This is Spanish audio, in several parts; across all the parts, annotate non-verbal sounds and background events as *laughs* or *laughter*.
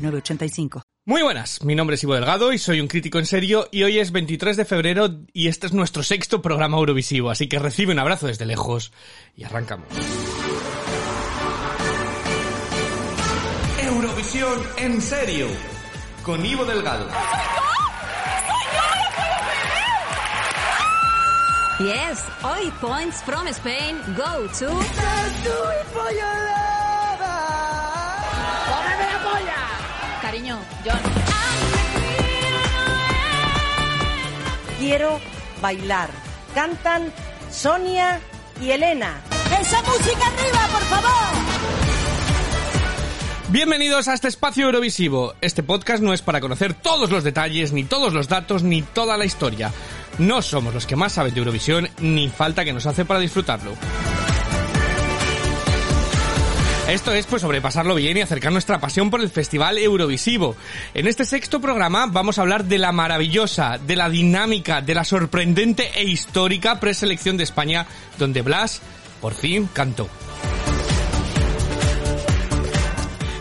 906985. Muy buenas, mi nombre es Ivo Delgado y soy un crítico en serio y hoy es 23 de febrero y este es nuestro sexto programa Eurovisivo, así que recibe un abrazo desde lejos y arrancamos. Eurovisión en serio, con Ivo Delgado. Yes, hoy points from Spain go to. Cariño, John. Quiero bailar. Cantan Sonia y Elena. ¡Esa música arriba, por favor! Bienvenidos a este espacio Eurovisivo. Este podcast no es para conocer todos los detalles, ni todos los datos, ni toda la historia. No somos los que más saben de Eurovisión, ni falta que nos hace para disfrutarlo. Esto es pues sobrepasarlo bien y acercar nuestra pasión por el Festival Eurovisivo. En este sexto programa vamos a hablar de la maravillosa, de la dinámica, de la sorprendente e histórica preselección de España, donde Blas por fin cantó.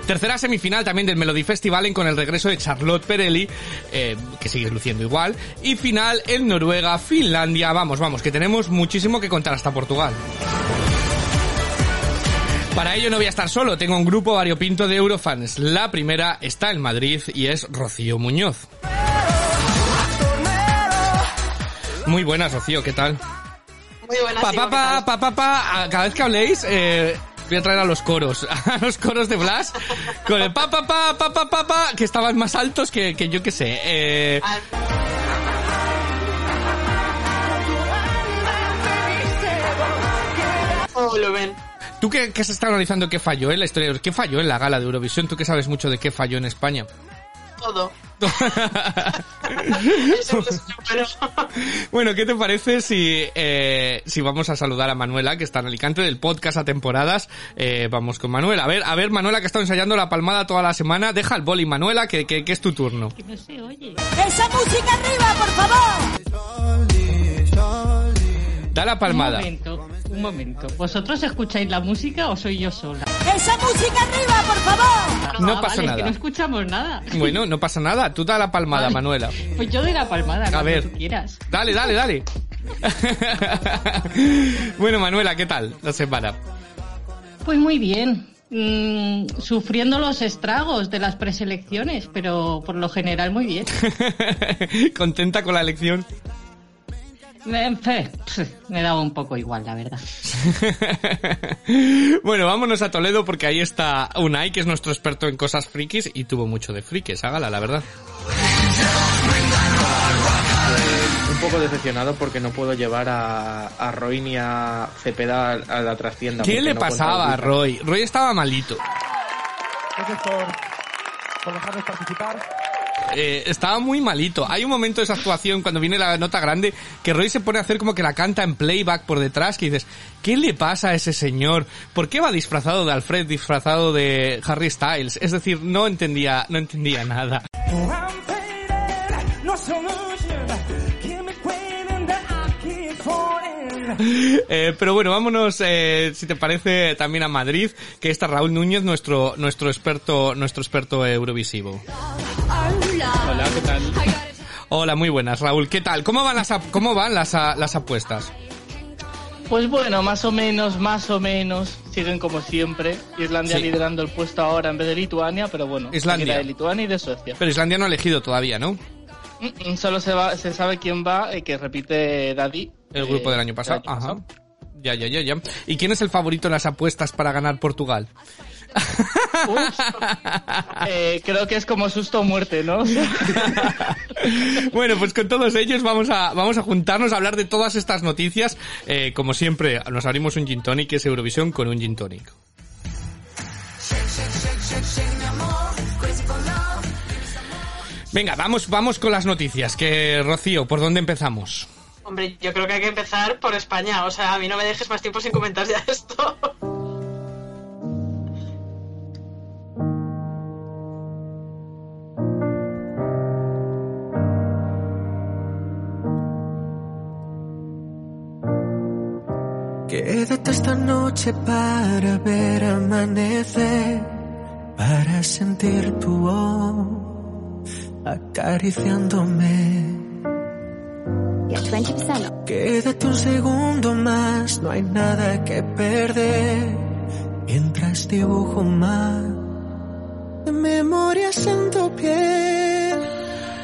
Tercera semifinal también del Melody Festival con el regreso de Charlotte Perelli, eh, que sigue luciendo igual. Y final en Noruega, Finlandia. Vamos, vamos, que tenemos muchísimo que contar hasta Portugal. Para ello no voy a estar solo, tengo un grupo variopinto de Eurofans. La primera está en Madrid y es Rocío Muñoz. Muy buenas, Rocío, ¿qué tal? Muy buenas. Pa, pa, ¿qué pa, pa, pa, pa, cada vez que habléis, eh, voy a traer a los coros, *laughs* a los coros de Blas, con el pa, pa, pa, pa, pa, pa, pa, que estaban más altos que, que yo que sé. Eh, Ah, todo volumen. Tú que, que se está analizando qué falló en la historia, qué falló en la gala de Eurovisión, tú que sabes mucho de qué falló en España. Todo. *laughs* Bueno, ¿qué te parece si, eh, si vamos a saludar a Manuela, que está en Alicante, del podcast a temporadas? Eh, vamos con Manuela. A ver, a ver, Manuela, que ha estado ensayando la palmada toda la semana. Deja el boli, Manuela, que, que, que es tu turno. ¡Esa música arriba, por favor! Da la palmada. Un momento, un momento. ¿Vosotros escucháis la música o soy yo sola? ¡Esa música arriba, por favor! No Ah, pasa vale, nada. que no escuchamos nada. Bueno, no pasa nada. Tú da la palmada, Vale. Manuela. Pues yo doy la palmada, A ver. tú quieras. Dale, dale, dale. *laughs* bueno, Manuela, ¿qué tal la semana? Pues muy bien. Mm, sufriendo los estragos de las preselecciones, pero por lo general muy bien. *laughs* ¿Contenta con la elección? Me, me daba un poco igual, la verdad. *laughs* bueno, vámonos a Toledo porque ahí está Unai, que es nuestro experto en cosas frikis y tuvo mucho de frikis, hágala, la verdad. un poco decepcionado porque no puedo llevar a, a Roy ni a Cepeda a, la trastienda. ¿Qué le no pasaba a Roy? Roy estaba malito. Gracias por, por dejarnos participar. Eh, estaba muy malito. Hay un momento de esa actuación cuando viene la nota grande que Roy se pone a hacer como que la canta en playback por detrás que dices, ¿qué le pasa a ese señor? ¿Por qué va disfrazado de Alfred, disfrazado de Harry Styles? Es decir, no entendía, no entendía nada. Eh, pero bueno, vámonos, eh, si te parece, también a Madrid, que está Raúl Núñez, nuestro, nuestro experto, nuestro experto eurovisivo. Hola, ¿qué tal? Hola, muy buenas, Raúl. ¿Qué tal? ¿Cómo van las, cómo van las, las apuestas? Pues bueno, más o menos, más o menos, siguen como siempre. Islandia Sí. liderando el puesto ahora en vez de Lituania, pero bueno, Islandia. de Lituania y de Suecia. Pero Islandia no ha elegido todavía, ¿no? Mm, mm, Solo se, va, se sabe quién va y que repite Daddy. El grupo eh, del año pasado. año Ajá. pasado. Ya, ya, ya, ya. ¿Y quién es el favorito en las apuestas para ganar Portugal? *laughs* Ups. Eh, creo que es como susto o muerte, ¿no? Bueno, pues con todos ellos vamos a, vamos a juntarnos a hablar de todas estas noticias. Eh, como siempre, nos abrimos un gin tonic, que es Eurovisión, con un gin tonic. Venga, vamos, vamos con las noticias. Que Rocío, ¿por dónde empezamos? Hombre, yo creo que hay que empezar por España. O sea, a mí no me dejes más tiempo sin comentar ya esto. Quédate esta noche para ver amanecer, para sentir tu voz acariciándome. Quédate un segundo más, no hay nada que perder. Mientras dibujo más de memorias en tu piel,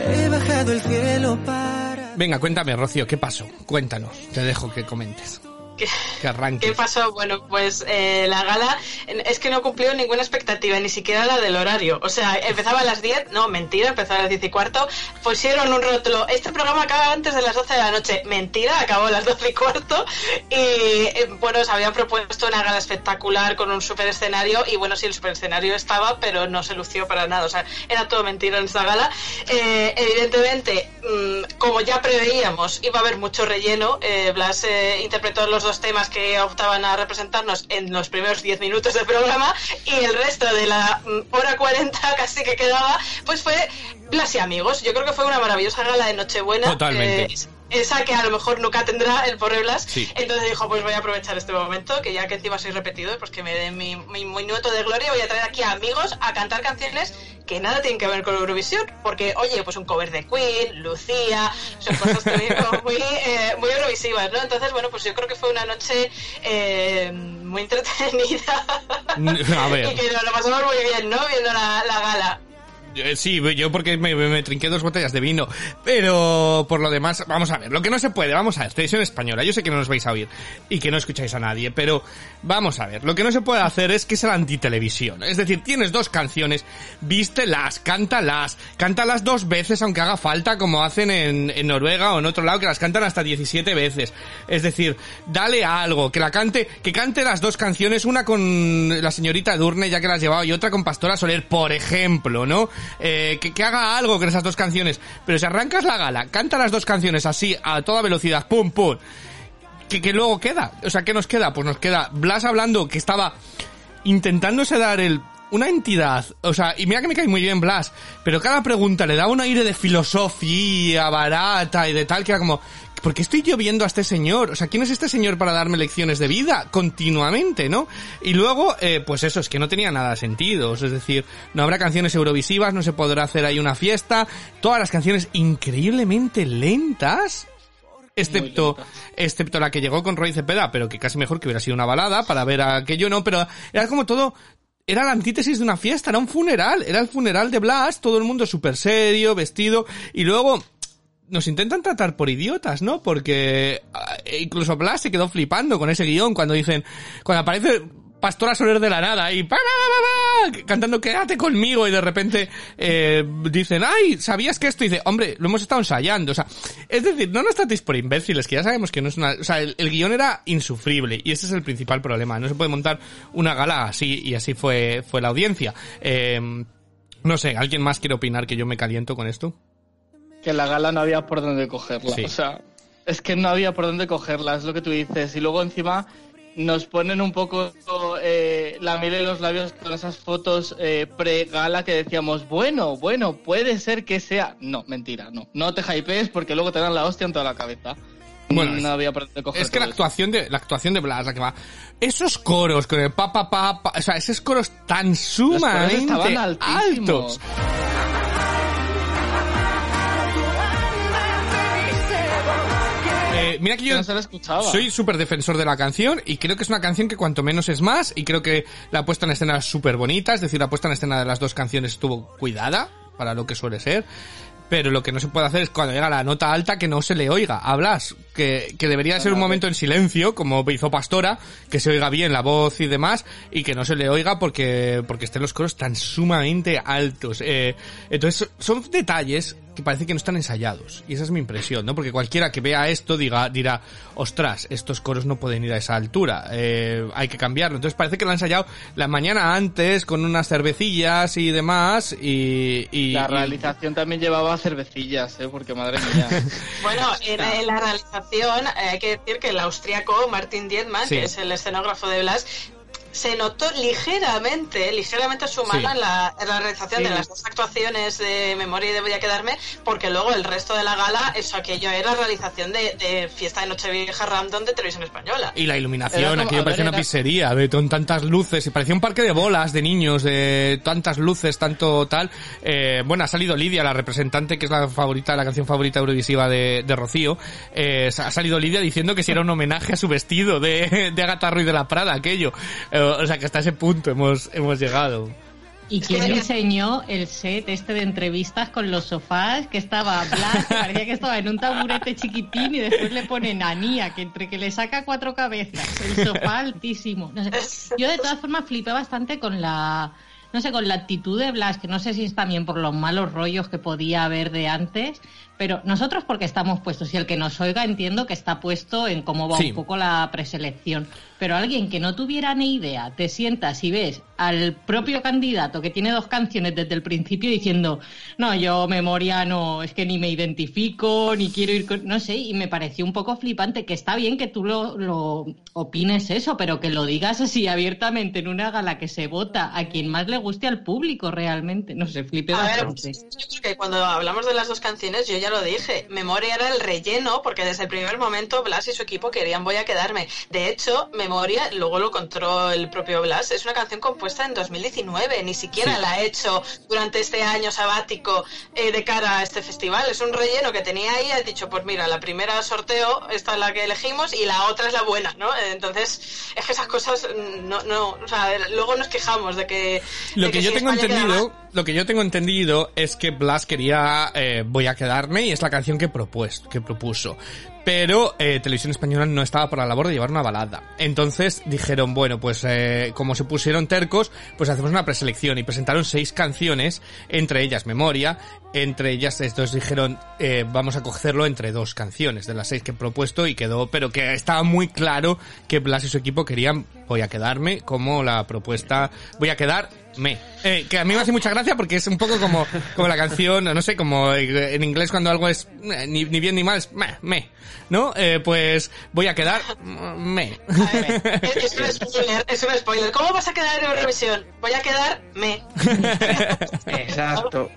he bajado el cielo para. Venga, cuéntame, Rocío, ¿qué pasó? Cuéntanos, te dejo que comentes. ¿Qué, *laughs* Que arranques. ¿Qué pasó? Bueno, pues eh, la gala es que no cumplió ninguna expectativa, ni siquiera la del horario. O sea, empezaba a las 10, no, mentira, empezaba a las 10 y cuarto. Pusieron un rótulo, este programa acaba antes de las 12 de la noche. Mentira, acabó a las 12 y cuarto. Y eh, bueno, se habían propuesto una gala espectacular con un super escenario. Y bueno, sí, el super escenario estaba, pero no se lució para nada. O sea, era todo mentira en esta gala. Eh, evidentemente, mm, como ya preveíamos, iba a haber mucho relleno. Blas interpretó los dos temas que optaban a representarnos en los primeros 10 minutos del programa y el resto de la mm, hora 40 *laughs* casi que quedaba, pues fue Blas y amigos. Yo creo que fue una maravillosa gala de Nochebuena. Totalmente. Eh, esa que a lo mejor nunca tendrá el pobre Blas. Sí. Entonces dijo, pues voy a aprovechar este momento, que ya que encima soy repetido, pues que me den mi, mi minuto de gloria, voy a traer aquí a amigos a cantar canciones que nada tienen que ver con Eurovisión, porque oye, pues un cover de Queen, Lucía, son cosas también como muy, eh, muy eurovisivas, ¿no? Entonces, bueno, pues yo creo que fue una noche eh, muy entretenida. *laughs* A ver. y que nos lo pasamos muy bien, ¿no? Viendo la, la gala. Eh, Sí, yo porque me, trinqué dos botellas de vino. Pero por lo demás, vamos a ver. Lo que no se puede, vamos a ver. Televisión española. Yo sé que no nos vais a oír y que no escucháis a nadie, pero vamos a ver. Lo que no se puede hacer es que sea la antitelevisión. Es decir, tienes dos canciones, vístelas, cántalas, cántalas dos veces aunque haga falta, como hacen en, en Noruega o en otro lado, que las cantan hasta 17 veces. Es decir, dale algo, que la cante, que cante las dos canciones, una con la señorita Durne, ya que la has llevado, y otra con Pastora Soler, por ejemplo, ¿no? Eh, que, que haga algo con esas dos canciones. Pero si arrancas la gala, canta las dos canciones así, a toda velocidad, pum, pum. Que, que luego queda. O sea, ¿qué nos queda? Pues nos queda Blas hablando que estaba intentándose dar el una entidad, o sea, y mira que me cae muy bien Blas, pero cada pregunta le da un aire de filosofía barata y de tal que era como, ¿por qué estoy yo viendo a este señor? O sea, ¿quién es este señor para darme lecciones de vida continuamente, no? Y luego, eh, pues eso, es que no tenía nada de sentido, es decir, no habrá canciones eurovisivas, no se podrá hacer ahí una fiesta, todas las canciones increíblemente lentas, excepto excepto la que llegó con Roy Cepeda, pero que casi mejor que hubiera sido una balada para ver aquello, no, pero era como todo era la antítesis de una fiesta, era un funeral, era el funeral de Blas, todo el mundo súper serio, vestido, y luego nos intentan tratar por idiotas, ¿no? Porque ah, incluso Blas se quedó flipando con ese guion cuando dicen, cuando aparece Pastora Soler de la nada y pa, pa, pa, cantando quédate conmigo y de repente eh, dicen, ay, ¿sabías que esto? Y dice, hombre, lo hemos estado ensayando, o sea, es decir, no nos tratéis por imbéciles, que ya sabemos que no es una, o sea, el, el guion era insufrible y ese es el principal problema, no se puede montar una gala así y así fue, fue la audiencia. Eh, no sé, ¿alguien más quiere opinar que yo me caliento con esto? Que la gala no había por dónde cogerla. Sí. O sea, es que no había por dónde cogerla, es lo que tú dices. Y luego encima nos ponen un poco eh, la miel en los labios con esas fotos eh, pre-gala que decíamos, bueno, bueno, puede ser que sea. No, mentira, no. No te hypees porque luego te dan la hostia en toda la cabeza. Bueno, no había por dónde coger Es que la eso. actuación de la actuación de Blas, la que va. Esos coros con el pa pa pa, pa, o sea, esos coros tan sumamente altos. Eh, mira que yo no se soy súper defensor de la canción y creo que es una canción que cuanto menos es más y creo que la puesta en escena es súper bonita, es decir, la puesta en escena de las dos canciones estuvo cuidada para lo que suele ser. Pero lo que no se puede hacer es cuando llega la nota alta que no se le oiga. Hablas, que, que debería ser un momento en silencio, como hizo Pastora, que se oiga bien la voz y demás, y que no se le oiga porque, porque estén los coros tan sumamente altos. Eh, entonces, son detalles que parece que no están ensayados. Y esa es mi impresión, ¿no? Porque cualquiera que vea esto diga, dirá, ostras, estos coros no pueden ir a esa altura, eh, hay que cambiarlo. Entonces parece que lo han ensayado la mañana antes con unas cervecillas y demás y... y La y- realización también llevaba cervecillas, ¿eh? Porque madre mía. *laughs* Bueno, en, en la realización eh, hay que decir que el austriaco Martin Dietmann, Sí. que es el escenógrafo de Blas, se notó ligeramente, ligeramente su mano Sí. en, la, en la realización Sí. de las dos actuaciones de Memoria y de Voy a quedarme, porque luego el resto de la gala, eso aquello era realización de, de Fiesta de Nochevieja Random de Televisión Española. Y la iluminación, aquello parecía una era- pizzería, de con tantas luces, y parecía un parque de bolas de niños, de tantas luces, tanto tal. Eh, bueno, ha salido Lidia, la representante, que es la favorita, la canción favorita eurovisiva de, de Rocío. Eh, ha salido Lidia diciendo que si era un homenaje a su vestido de, de Agatha Ruiz de la Prada, aquello. Eh, o sea, que hasta ese punto hemos, hemos llegado. ¿Y quién diseñó el set este de entrevistas con los sofás? Que estaba Blas, que parecía que estaba en un taburete chiquitín y después le ponen a Nia, que entre que le saca cuatro cabezas, el sofá altísimo. No sé. Yo de todas formas flipé bastante con la, no sé, con la actitud de Blas, que no sé si es también por los malos rollos que podía haber de antes, pero nosotros porque estamos puestos y el que nos oiga entiendo que está puesto en cómo va Sí. un poco la preselección. Pero alguien que no tuviera ni idea, te sientas y ves al propio candidato que tiene dos canciones desde el principio diciendo, no, yo memoria no, es que ni me identifico, ni quiero ir con... No sé, y me pareció un poco flipante, que está bien que tú lo, lo opines eso, pero que lo digas así abiertamente en una gala que se vota a quien más le guste al público realmente. No sé, flipé A ver, bastante. yo creo que cuando hablamos de las dos canciones, yo ya lo dije, Memoria era el relleno, porque desde el primer momento Blas y su equipo querían Voy a quedarme. De hecho, Memoria, luego lo contó el propio Blas, es una canción compuesta en 2019, ni siquiera Sí. la ha hecho durante este año sabático eh, de cara a este festival. Es un relleno que tenía ahí, ha dicho, pues mira, la primera sorteo, esta es la que elegimos, y la otra es la buena, ¿no? Entonces, es que esas cosas, mm, no, no, o sea, luego nos quejamos de que... Lo de que yo si tengo España entendido, lo que yo tengo entendido es que Blas quería eh, Voy a quedarme y es la canción que propuesto, que propuso. Pero eh, Televisión Española no estaba por la labor de llevar una balada. Entonces dijeron, bueno, pues eh, como se pusieron tercos, pues hacemos una preselección y presentaron seis canciones, entre ellas Memoria, entre ellas estos dijeron, eh, vamos a cogerlo entre dos canciones de las seis que he propuesto y quedó, pero que estaba muy claro que Blas y su equipo querían Voy a quedarme como la propuesta, voy a quedar me. Eh, que a mí me hace mucha gracia porque es un poco como, como la canción, no sé, como en inglés cuando algo es eh, ni, ni bien ni mal, es me, me. ¿No? Eh, pues voy a quedar me. Es, es un spoiler, es un spoiler. ¿Cómo vas a quedar en Eurovisión? Voy a quedar me. *laughs* Exacto.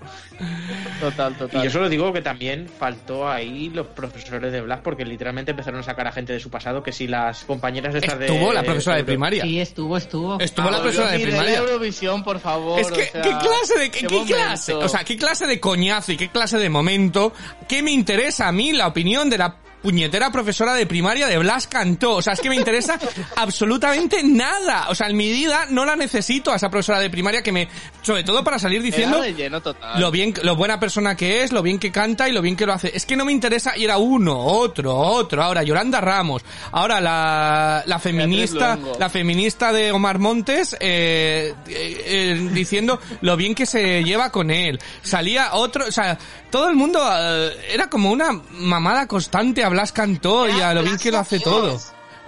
Total, Y total. yo solo digo que también faltó ahí los profesores de Blas porque literalmente empezaron a sacar a gente de su pasado que si las compañeras de estas de... Estuvo la profesora de primaria. Sí, estuvo, estuvo. Estuvo la Ah, profesora de primaria. Eurovisión, por favor. Es que, o sea, ¿qué clase de, qué, qué clase? O sea, ¿qué clase de coñazo y qué clase de momento? ¿Qué me interesa a mí la opinión de la puñetera profesora de primaria de Blas Cantó? O sea, es que me interesa *laughs* absolutamente nada. O sea, en mi vida no la necesito a esa profesora de primaria que me, sobre todo para salir diciendo Era de lleno total. lo bien, lo buena persona que es, lo bien que canta y lo bien que lo hace. Es que no me interesa y era uno, otro, otro. Ahora Yolanda Ramos, ahora la, la feminista, la feminista de Omar Montes, eh, eh, eh, diciendo lo bien que se lleva con él. Salía otro, o sea, todo el mundo eh, era como una mamada constante a Blas Cantó y a lo bien que lo hace todo.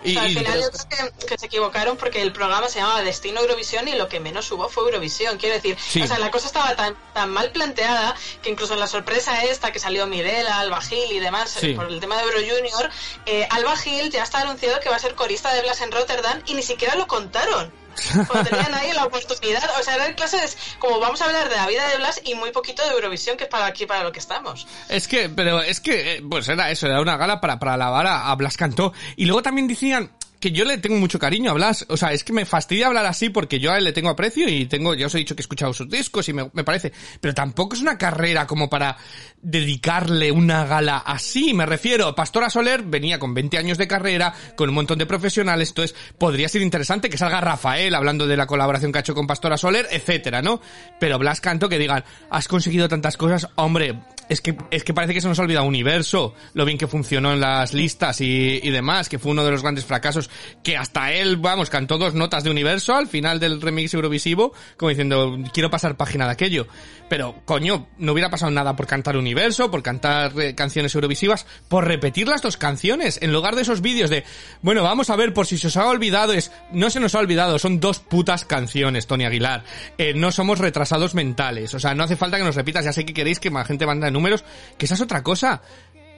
Y, al final yo creo que, que se equivocaron porque el programa se llamaba Destino Eurovisión y lo que menos hubo fue Eurovisión. Quiero decir, Sí. o sea, la cosa estaba tan, tan mal planteada que incluso en la sorpresa esta que salió Mirela, Alba Gil y demás Sí. eh, por el tema de Euro Junior, eh, Alba Gil ya está anunciado que va a ser corista de Blas en Rotterdam y ni siquiera lo contaron. *laughs* Tenían ahí la oportunidad, o sea, eran clases como vamos a hablar de la vida de Blas y muy poquito de Eurovisión, que es para aquí, para lo que estamos. Es que, pero es que, eh, pues era eso, era una gala para, para alabar a, a Blas Cantó. Y luego también decían que yo le tengo mucho cariño a Blas. O sea, es que me fastidia hablar así porque yo a él le tengo aprecio y tengo, ya os he dicho que he escuchado sus discos y me, parece. Pero tampoco es una carrera como para dedicarle una gala así. Me refiero, Pastora Soler venía con 20 años de carrera, con un montón de profesionales, entonces podría ser interesante que salga Rafael hablando de la colaboración que ha hecho con Pastora Soler, etcétera, ¿no? Pero Blas Canto que digan, has conseguido tantas cosas, hombre, es que, es que parece que se nos ha olvidado Universo, lo bien que funcionó en las listas y, y demás, que fue uno de los grandes fracasos, que hasta él, vamos, cantó dos notas de Universo al final del remix Eurovisivo, como diciendo, quiero pasar página de aquello. Pero, coño, no hubiera pasado nada por cantar Universo, por cantar eh, canciones eurovisivas, por repetir las dos canciones, en lugar de esos vídeos de, bueno, vamos a ver, por si se os ha olvidado, es, no se nos ha olvidado, son dos putas canciones, Tony Aguilar. Eh, no somos retrasados mentales, o sea, no hace falta que nos repitas, ya sé que queréis que más gente manda números, que esa es otra cosa.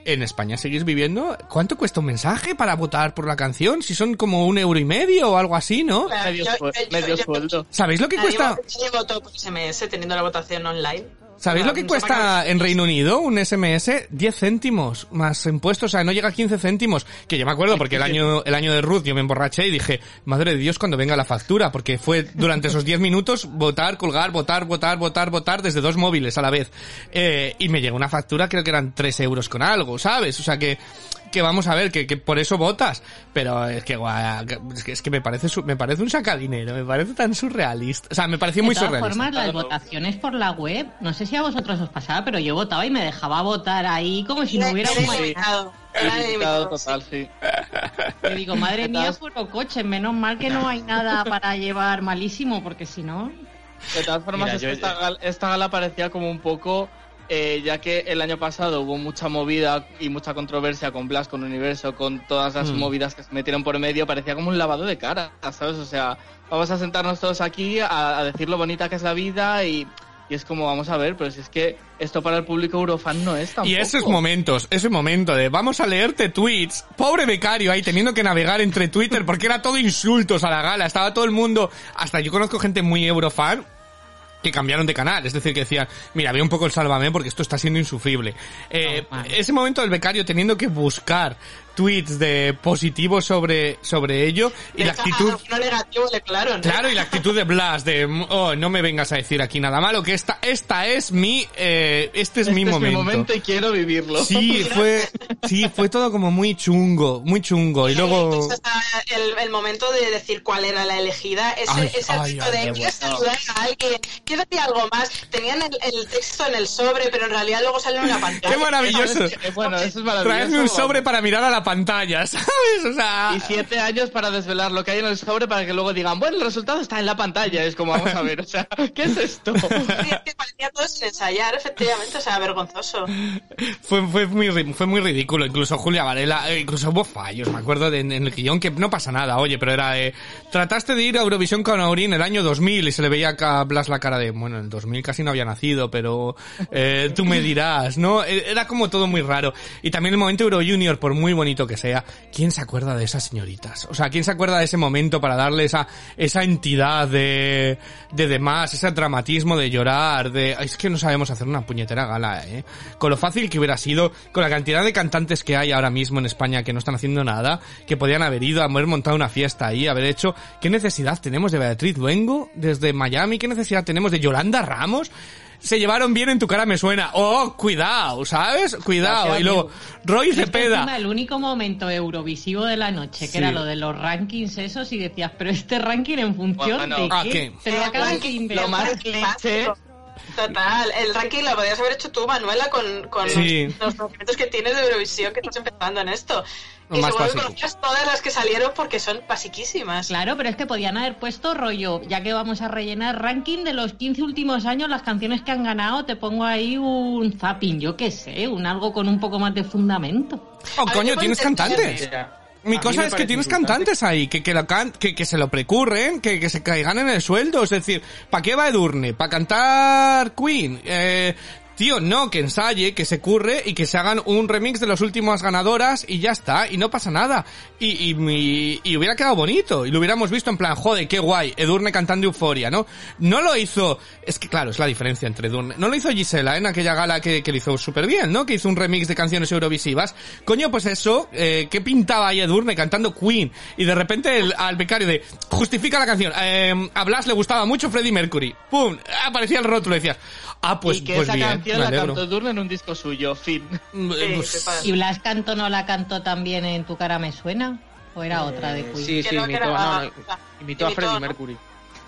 En España seguís viviendo. ¿Cuánto cuesta un mensaje para votar por la canción? Si son como un euro y medio o algo así, ¿no? Claro, Medio yo- sue- yo- medio yo- sueldo. ¿Sabéis lo que Nadie cuesta? nadie votó por SMS teniendo la votación online. ¿Sabéis lo que No, cuesta en Reino Unido un SMS? 10 céntimos más impuestos, o sea, no llega a 15 céntimos. Que yo me acuerdo porque el *laughs* año, el año de Ruth yo me emborraché y dije, madre de Dios, cuando venga la factura, porque fue durante esos 10 minutos votar, colgar, votar, votar, votar, votar desde dos móviles a la vez. Eh, y me llegó una factura, creo que eran 3 euros con algo, ¿sabes? O sea que, que vamos a ver, que, que por eso votas. Pero es que, guau, es que, es que me parece, su- me parece un sacadinero, me parece tan surrealista. O sea, me pareció muy de todas surrealista. formas, las votaciones por la web, no sé si a vosotros os pasaba, pero yo votaba y me dejaba votar ahí como si no hubiera Era un Limitado total, sí. Yo digo, madre mía, puro coche, menos mal que no hay nada para llevar malísimo, porque si no... De todas formas, Mira, es yo- que esta, gal- esta gala parecía como un poco, eh, ya que el año pasado hubo mucha movida y mucha controversia con Blast, con Universo, con todas las Mm. movidas que se metieron por medio, parecía como un lavado de cara, ¿sabes? O sea, vamos a sentarnos todos aquí a, a decir lo bonita que es la vida y, y es como, vamos a ver, pero si es que esto para el público eurofan no es tampoco. Y esos momentos, ese momento de vamos a leerte tweets, pobre becario ahí teniendo que navegar entre Twitter porque era todo insultos a la gala, estaba todo el mundo, hasta yo conozco gente muy eurofan que cambiaron de canal, es decir, que decían, mira, ve un poco el sálvame porque esto está siendo insufrible. Eh, ese momento del becario teniendo que buscar tweets de positivos sobre, sobre ello y De la actitud... negativo le colaron. Claro, y la actitud de Blas, de, oh, no me vengas a decir aquí nada malo, que esta, esta es mi, eh, este es Este mi es momento. mi momento y quiero vivirlo. Sí, fue, sí, fue todo como muy chungo, muy chungo. Y luego, el, el momento de decir cuál era la elegida, ese, Ay, ese ay, tipo ay, de quiero saludar a alguien, quiero decir algo más. Tenían el, el texto en el sobre, pero en realidad luego salió en una *laughs* pantalla. qué maravilloso. Bueno, eso es maravilloso. Traerme un sobre para mirar a la pantalla, *laughs* ¿sabes? O sea, Y siete años para desvelar lo que hay en el sobre para que luego digan, bueno, el resultado está en la pantalla. Es como, vamos a ver, o sea, ¿qué es esto? *laughs* Sí, es que parecía todo sin ensayar, efectivamente, o sea, vergonzoso. fue, fue muy, ri- fue muy ridículo. Incluso Julia Varela, eh, incluso hubo fallos, me acuerdo de, en el guion que no pasa nada, oye, pero era, eh, trataste de ir a Eurovisión con Aurín el año 2000 y se le veía a Blas la cara de, bueno, en el 2000 casi no había nacido, pero eh, tú me dirás, ¿no? Eh, Era como todo muy raro. Y también el momento Euro Junior, por muy bonito que sea, ¿quién se acuerda de esas señoritas? O sea, ¿quién se acuerda de ese momento para darle esa, esa entidad de, de demás, ese dramatismo de llorar, de, es que no sabemos hacer una puñetera gala, eh? Con lo fácil que hubiera sido, con la cantidad de cantantes que hay ahora mismo en España que no están haciendo nada, que podían haber ido, haber montado una fiesta ahí, haber hecho, ¿qué necesidad tenemos de Beatriz Luengo desde Miami? ¿Qué necesidad tenemos de Yolanda Ramos? Se llevaron bien en tu cara me suena. Oh, cuidado, ¿sabes? Cuidado. Y luego, Roy Es Cepeda. encima el único momento eurovisivo de la noche, que Sí. era lo de los rankings esos, y decías, pero este ranking en función Bueno, de ¿a qué? qué? Te lo acaban de inventar. Lo más cliché. Total, el ranking lo podrías haber hecho tú, Manuela, con, con Sí. los, conocimientos que tienes de Eurovisión, que estás empezando en esto. Y más seguro que conocías todas las que salieron porque son basiquísimas. Claro, pero es que podían haber puesto rollo, ya que vamos a rellenar ranking de los 15 últimos años, las canciones que han ganado, te pongo ahí un zapping, yo qué sé, un algo con un poco más de fundamento. Oh, A coño, tienes cantantes. Mira, Mi cosa es que tienes insultante. cantantes ahí, que, que, lo can- que, que se lo precurren, que, que se caigan en el sueldo. Es decir, ¿para qué va Edurne? ¿Para cantar Queen? Eh, tío, no, que ensaye, que se curre y que se hagan un remix de las últimas ganadoras y ya está, y no pasa nada. Y, y, y- hubiera quedado bonito, y lo hubiéramos visto en plan, joder, qué guay, Edurne cantando Euforia, ¿no? No lo hizo, es que claro, es la diferencia entre Edurne. No lo hizo Gisela en aquella gala que, que lo hizo súper bien, ¿no? Que hizo un remix de canciones eurovisivas. Coño, pues eso, eh, ¿qué pintaba ahí Edurne cantando Queen? Y de repente el, al becario de, justifica la canción, eh, a Blas le gustaba mucho Freddie Mercury. ¡Pum! Aparecía el rótulo decías, ah, pues, y que pues esa bien, canción la cantó Durne en un disco suyo, fin. *laughs* Eh. ¿Y Blas cantó no la cantó también en Tu cara me suena? ¿O era otra de Eh, Queen? Sí, sí, imitó, no, no, imitó a imitó, Freddie ¿no? Mercury.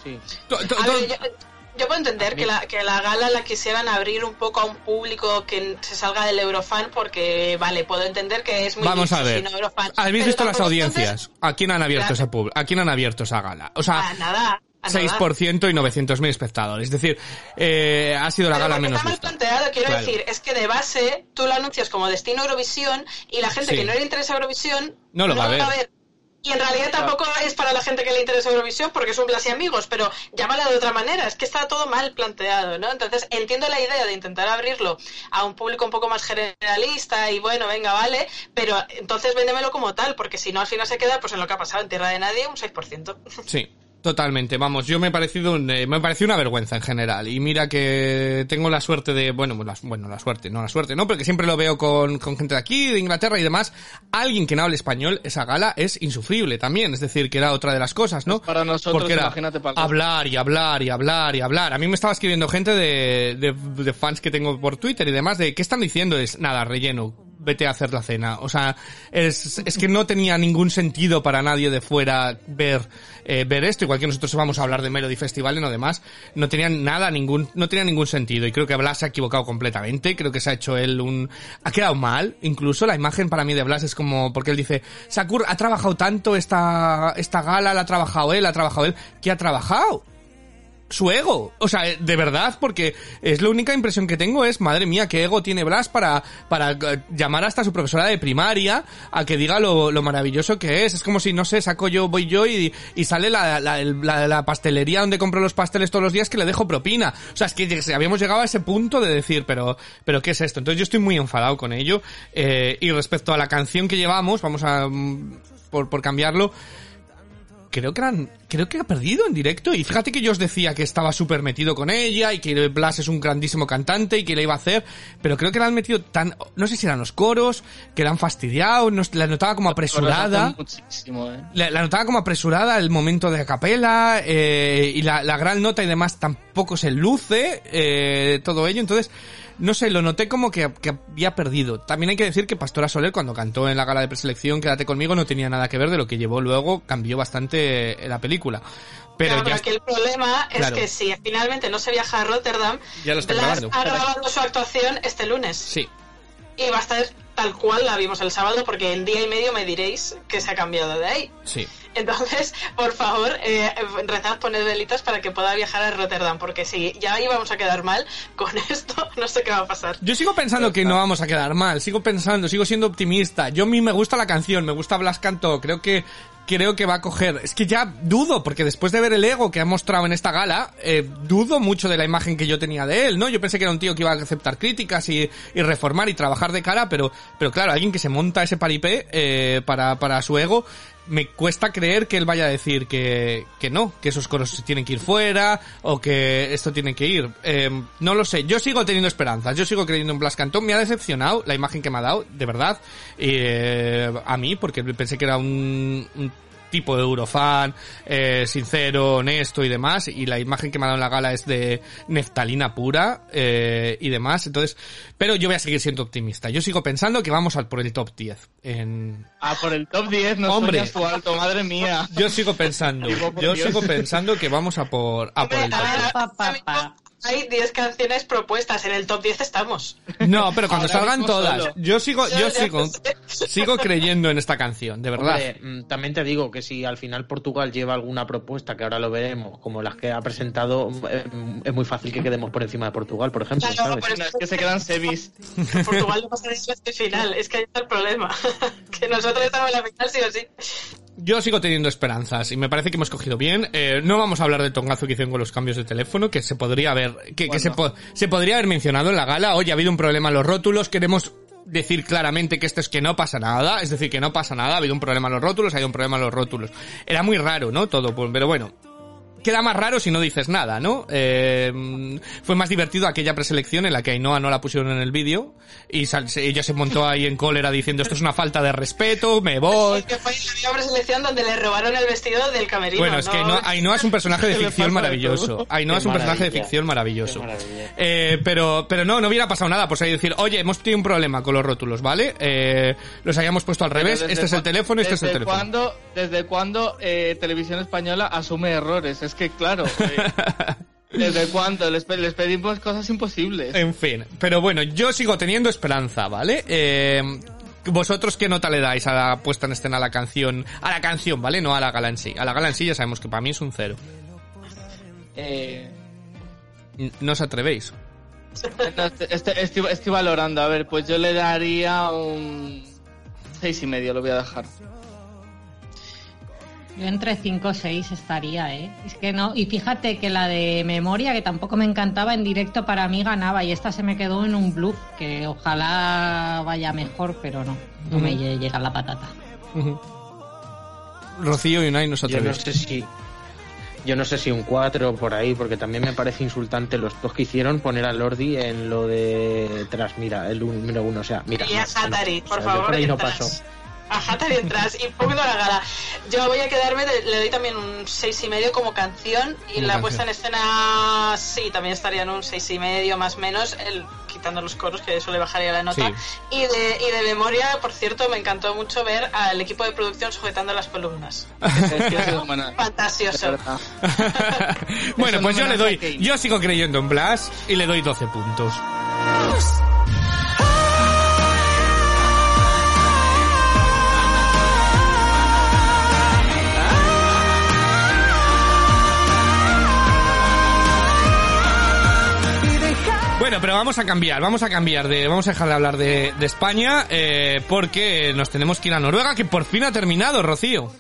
Sí. to- to- A to- ver, yo, Yo puedo entender que la, que la gala la quisieran abrir un poco a un público que se salga del Eurofan porque, vale, puedo entender que es muy Vamos a ver. Eurofan. ¿Habéis visto las audiencias? ¿A quién han abierto Claro. ese pub- ¿A quién han abierto esa gala? O sea, A nada. A nada. 6% y 900.000 espectadores. Es decir, eh, ha sido la Pero gala menos está mal vista. planteado, quiero Claro. decir, es que de base tú lo anuncias como destino Eurovisión y la gente Sí. que no le interesa Eurovisión No lo va a ver. Y en realidad tampoco es para la gente que le interesa Eurovisión porque es un y amigos, pero llámala de otra manera, es que está todo mal planteado, ¿no? Entonces entiendo la idea de intentar abrirlo a un público un poco más generalista y bueno, venga, vale, pero entonces véndemelo como tal, porque si no al final se queda pues en lo que ha pasado en Tierra de Nadie, un 6%. Sí, totalmente. Vamos, yo me he parecido un- eh, me ha parecido una vergüenza en general. Y mira que tengo la suerte de, bueno, la, bueno, la suerte, no la suerte, no, porque siempre lo veo con, con gente de aquí, de Inglaterra y demás. Alguien que no hable español, esa gala es insufrible también. Es decir, que era otra de las cosas, ¿no? Para nosotros, Porque era imagínate para hablar y hablar y hablar y hablar. A mí me estaba escribiendo gente de, de, de fans que tengo por Twitter y demás de, ¿qué están diciendo? Es, nada, relleno. Vete a hacer la cena. O sea, es, es que no tenía ningún sentido para nadie de fuera ver, eh, ver esto, igual que nosotros vamos a hablar de Melody Festival y no demás. No tenía nada, ningún, no tenía ningún sentido. Y creo que Blas se ha equivocado completamente. Creo que se ha hecho él un, ha quedado mal. Incluso la imagen para mí de Blas es como, porque él dice, Sakur ha trabajado tanto esta, esta gala, la ha trabajado él, la ha trabajado él. ¿Qué ha trabajado? Su ego. O sea, de verdad, porque es la única impresión que tengo es, madre mía, qué ego tiene Blas para, para eh, llamar hasta su profesora de primaria a que diga lo, lo maravilloso que es. Es como si, no sé, saco yo, voy yo y, y sale la, la, la- pastelería donde compro los pasteles todos los días que le dejo propina. O sea, es que habíamos llegado a ese punto de decir, pero, pero ¿qué es esto? Entonces yo estoy muy enfadado con ello. Eh, y respecto a la canción que llevamos, vamos a, mm, por, por cambiarlo, creo que eran, creo que ha perdido en directo y fíjate que yo os decía que estaba súper metido con ella y que Blas es un grandísimo cantante y que le iba a hacer, pero creo que la han metido tan, no sé si eran los coros, que la han fastidiado, no, la notaba como apresurada. Muchísimo, ¿eh? La, la notaba como apresurada el momento de capela eh, y la, la gran nota y demás tampoco se luce eh, todo ello entonces no sé lo noté como que, que había perdido también hay que decir que Pastora Soler cuando cantó en la gala de preselección Quédate conmigo no tenía nada que ver de lo que llevó luego cambió bastante eh, la película pero Claro, ya aquí el problema es Claro. que si finalmente no se viaja a Rotterdam, Ya lo Blas grabando. ha grabado su actuación este lunes. sí Y va a estar tal cual la vimos el sábado, porque en día y medio me diréis que se ha cambiado de ahí. sí Entonces, por favor, eh, rezad, poned velitas para que pueda viajar a Rotterdam, porque si ya íbamos a quedar mal con *laughs* esto, no sé qué va a pasar. Yo sigo pensando que no vamos a quedar mal, sigo pensando, sigo siendo optimista. Yo a mí me gusta la canción, me gusta Blas Cantó, creo que creo que va a coger. Es que ya dudo, porque después de ver el ego que ha mostrado en esta gala, eh, dudo mucho de la imagen que yo tenía de él, ¿no? Yo pensé que era un tío que iba a aceptar críticas y, y reformar y trabajar de cara, pero, pero claro, alguien que se monta ese paripé eh, para, para su ego, me cuesta creer que él vaya a decir que, que no, que esos coros tienen que ir fuera o que esto tiene que ir. Eh, no lo sé, yo sigo teniendo esperanzas, yo sigo creyendo en Blas Cantón, me ha decepcionado la imagen que me ha dado, de verdad, eh, a mí, porque pensé que era un tipo de Eurofan, eh, sincero, honesto y demás, y la imagen que me ha dado en la gala es de neftalina pura eh, y demás, entonces, pero yo voy a seguir siendo optimista. Yo sigo pensando que vamos al por el top 10 en, Ah, por el top 10 no Hombre. tú alto, madre mía. Yo sigo pensando, yo Dios. sigo pensando que vamos a por, a por el top 10. Hay 10 canciones propuestas, en el top 10 estamos. No, pero cuando Ahora salgan todas, solo. yo sigo, yo ya sigo, sigo creyendo en esta canción, de verdad. Hombre, mm, también te digo que si al final Portugal lleva alguna propuesta, que ahora lo veremos, como las que ha presentado, eh, es muy fácil que quedemos por encima de Portugal, por ejemplo, Claro, ¿sabes? por No, es que se quedan semis. *laughs* Portugal no pasaría a este final, es que ahí está el problema. *laughs* que nosotros estamos en la final sí o sí. Yo sigo teniendo esperanzas y me parece que hemos cogido bien. Eh, no vamos a hablar del tongazo que hicieron con los cambios de teléfono, que se podría haber, que, que se, po- se podría haber mencionado en la gala. Oye, ha habido un problema en los rótulos, queremos decir claramente que esto es que no pasa nada, es decir, que no pasa nada, ha habido un problema en los rótulos, ha habido un problema en los rótulos. Era muy raro, ¿no? Todo, pues, pero bueno. Queda más raro si no dices nada, ¿no? Eh, fue más divertido aquella preselección en la que Ainhoa no la pusieron en el vídeo y sal- se- ella se montó ahí en cólera diciendo esto es una falta de respeto, me voy. Que fue la misma preselección donde le robaron el vestido del camerino. Bueno, es que ¿no? Ainhoa, Ainhoa es un personaje de ficción maravilloso. Ainhoa es un personaje de ficción maravilloso. Eh, pero, pero no, no hubiera pasado nada. Pues ahí decir, oye, hemos tenido un problema con los rótulos, ¿vale? Eh, los hayamos puesto al revés. Desde Este es el teléfono, este es el ¿desde teléfono. Cuándo, ¿Desde cuándo eh, Televisión Española asume errores? Es que, claro, eh, ¿Desde *laughs* cuándo? Les, les pedimos cosas imposibles. En fin, pero bueno, yo sigo teniendo esperanza, ¿vale? Eh, ¿Vosotros qué nota le dais a la puesta en escena a la canción? A la canción, ¿vale? No a la gala en sí. A la gala en sí ya sabemos que para mí es un cero. Eh, No os atrevéis. no, este- este- estoy, estoy valorando. A ver, pues yo le daría un seis y medio, lo voy a dejar. Yo entre 5 o 6 estaría, ¿eh? Es que no. Y fíjate que la de memoria, que tampoco me encantaba, en directo para mí ganaba. Y esta se me quedó en un bluff, que ojalá vaya mejor, pero no. No me llega la patata. Rocío y Unai no os Yo no sé si. Yo no sé si un 4 por ahí, porque también me parece insultante los dos que hicieron poner a Lordi en lo de tras, mira, el número uno, o sea, mira. Y a no, no, Hatari, o por sea, favor, por ahí no detrás. A Hatari detrás y poquito a la gala. Yo voy a quedarme, de- le doy también un seis y medio como canción y Como la canción. puesta en escena sí, también estaría en un seis y medio más o menos, el, quitando los coros que eso le bajaría la nota. Sí. Y, de, y de memoria, por cierto, me encantó mucho ver al equipo de producción sujetando las columnas. *laughs* Fantasioso. *laughs* bueno, pues yo le doy, yo sigo creyendo en Blas y le doy 12 puntos. Bueno, pero vamos a cambiar, vamos a cambiar de, vamos a dejar de hablar de, de España, eh, porque nos tenemos que ir a Noruega, que por fin ha terminado, Rocío.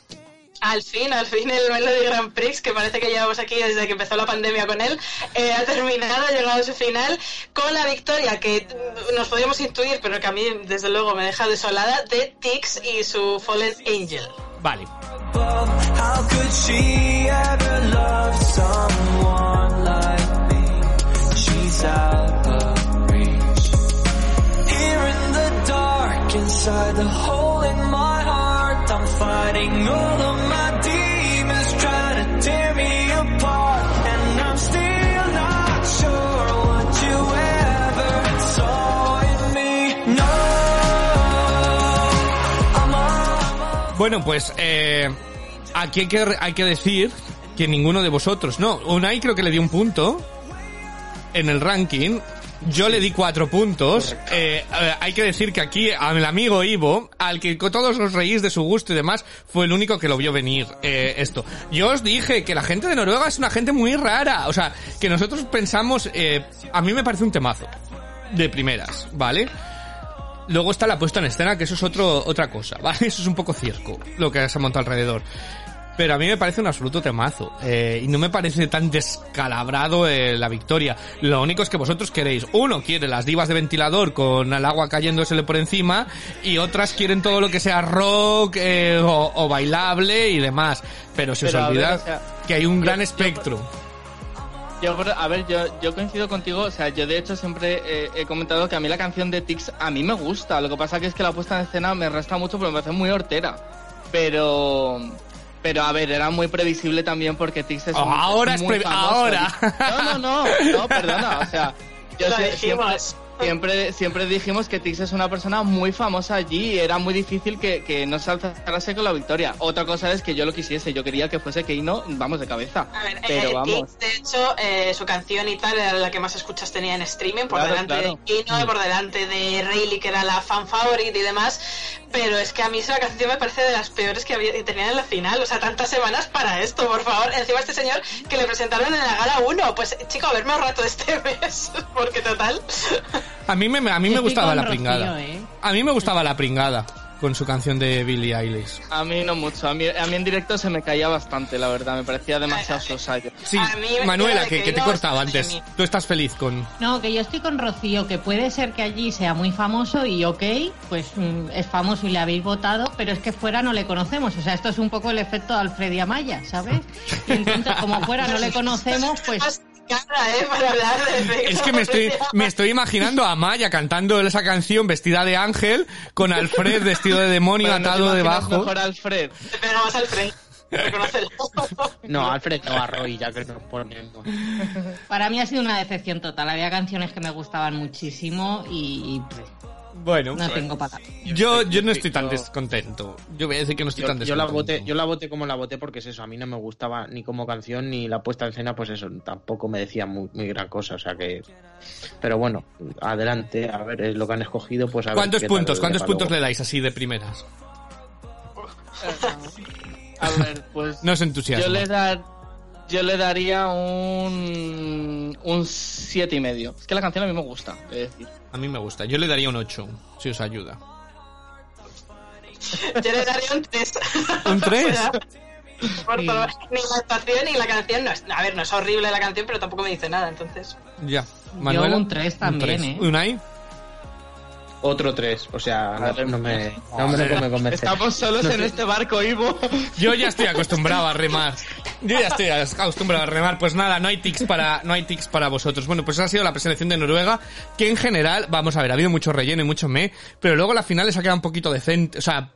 Al fin, al fin el Melody Grand Prix, que parece que llevamos aquí desde que empezó la pandemia con él, eh, ha terminado, ha llegado a su final con la victoria que nos podíamos intuir, pero que a mí desde luego me deja desolada, de Tix y su Fallen Angel. Vale. How inside the hole in my heart, I'm fighting my demons, trying to tear me apart. And I'm still not sure what you ever Bueno, pues eh, aquí hay que, hay que decir que ninguno de vosotros, no, Unai creo que le dio un punto en el ranking. Yo le di cuatro puntos. Eh, eh, hay que decir que aquí al amigo Ivo, al que todos os reís de su gusto y demás, fue el único que lo vio venir eh, esto. Yo os dije que la gente de Noruega es una gente muy rara. O sea, que nosotros pensamos... eh, a mí me parece un temazo. De primeras, ¿vale? Luego está la puesta en escena, que eso es otro, otra cosa, *laughs* ¿vale? Eso es un poco circo, lo que se ha montado alrededor. Pero a mí me parece un absoluto temazo. eh, y no me parece tan descalabrado eh, la victoria. Lo único es que vosotros queréis. Uno quiere las divas de ventilador con el agua cayéndosele por encima. Y otras quieren todo lo que sea rock eh, o, o bailable y demás. Pero se Pero, os ver, olvida o sea, que hay un yo- gran yo- espectro. Yo, por- a ver, yo, yo coincido contigo, o sea, yo de hecho siempre eh, he comentado que a mí la canción de Tix a mí me gusta, lo que pasa que es que la puesta en escena me resta mucho porque me parece muy hortera, pero... Pero a ver, era muy previsible también porque Tix es Oh, muy- ahora es muy previ- famoso. ahora. No, no, no, no, perdona, o sea, yo siempre, siempre, siempre dijimos que Tix es una persona muy famosa allí y era muy difícil que, que no se alzase con la victoria. Otra cosa es que yo lo quisiese, yo quería que fuese Keino, vamos, de cabeza. A ver, Pero eh, vamos. Tix, de hecho, eh, su canción y tal era la que más escuchas tenía en streaming, por Claro, delante claro. de Kino, Mm. por delante de Rayleigh, que era la fan favorita y demás. Pero es que a mí esa canción me parece de las peores que, había, que tenían en la final. O sea, tantas semanas para esto, por favor. Encima este señor que le presentaron en la gala 1. Pues, chico, haberme ahorrado este *laughs* mes. Porque total. A mí me, a mí me gustaba la Rocío, pringada. ¿eh? A mí me gustaba la pringada con su canción de Billie Eilish. A mí no mucho, a mí, a mí en directo se me caía bastante, la verdad, me parecía demasiado sosayo. Sí, A mí me Manuela, que, que que te de antes. mí. Tú estás feliz con... No, que yo estoy con Rocío, que puede ser que allí sea muy famoso y ok, pues mm, es famoso y le habéis votado, pero es que fuera no le conocemos. O sea, esto es un poco el efecto de Alfred Amaya, ¿sabes? *laughs* Y entonces, como fuera no le conocemos, pues Cara, eh, para hablar de Es que me estoy, me estoy imaginando a Maya cantando esa canción vestida de ángel con Alfred vestido de demonio Pero ¿no te atado imaginas debajo. mejor Alfred. Te pegamos al Frey. Reconócelo. No, Alfred, no, a Roy, ya que nos ponemos. para mí ha sido una decepción total. Había canciones que me gustaban muchísimo y, y, pues, Bueno, No tengo palabras. yo, yo no estoy tan descontento. Yo voy a decir que no estoy Yo, tan yo la descontento. voté, yo la voté como la voté porque es eso, a mí no me gustaba ni como canción ni la puesta en escena, pues eso, tampoco me decía muy, muy gran cosa, o sea que... Pero bueno, adelante, a ver, es lo que han escogido, pues a ver ¿Cuántos puntos? le ¿Cuántos puntos luego. le dais así de primeras? A ver, pues. No os entusiasma. Yo le, dar, yo le daría un. Un siete y medio. Es que la canción a mí me gusta, es decir. A mí me gusta. Yo le daría un 8, si os ayuda. Yo le daría un 3. *laughs* ¿Un 3? *laughs* Por favor, ni la actuación ni la canción. No es, a ver, no es horrible la canción, pero tampoco me dice nada, entonces. Ya. Manuela, un tres también, tres. ¿eh? ¿Unai? Otro tres, o sea, no, no me, no me, no me convence. Estamos solos No en este barco, Ivo. *laughs* Yo ya estoy acostumbrado a remar. Yo ya estoy acostumbrado a remar. Pues nada, no hay tics para, no hay tics para vosotros. Bueno, pues esa ha sido la preselección de Noruega, que en general, vamos a ver, ha habido mucho relleno y mucho me, pero luego la final les ha quedado un poquito decente, o sea,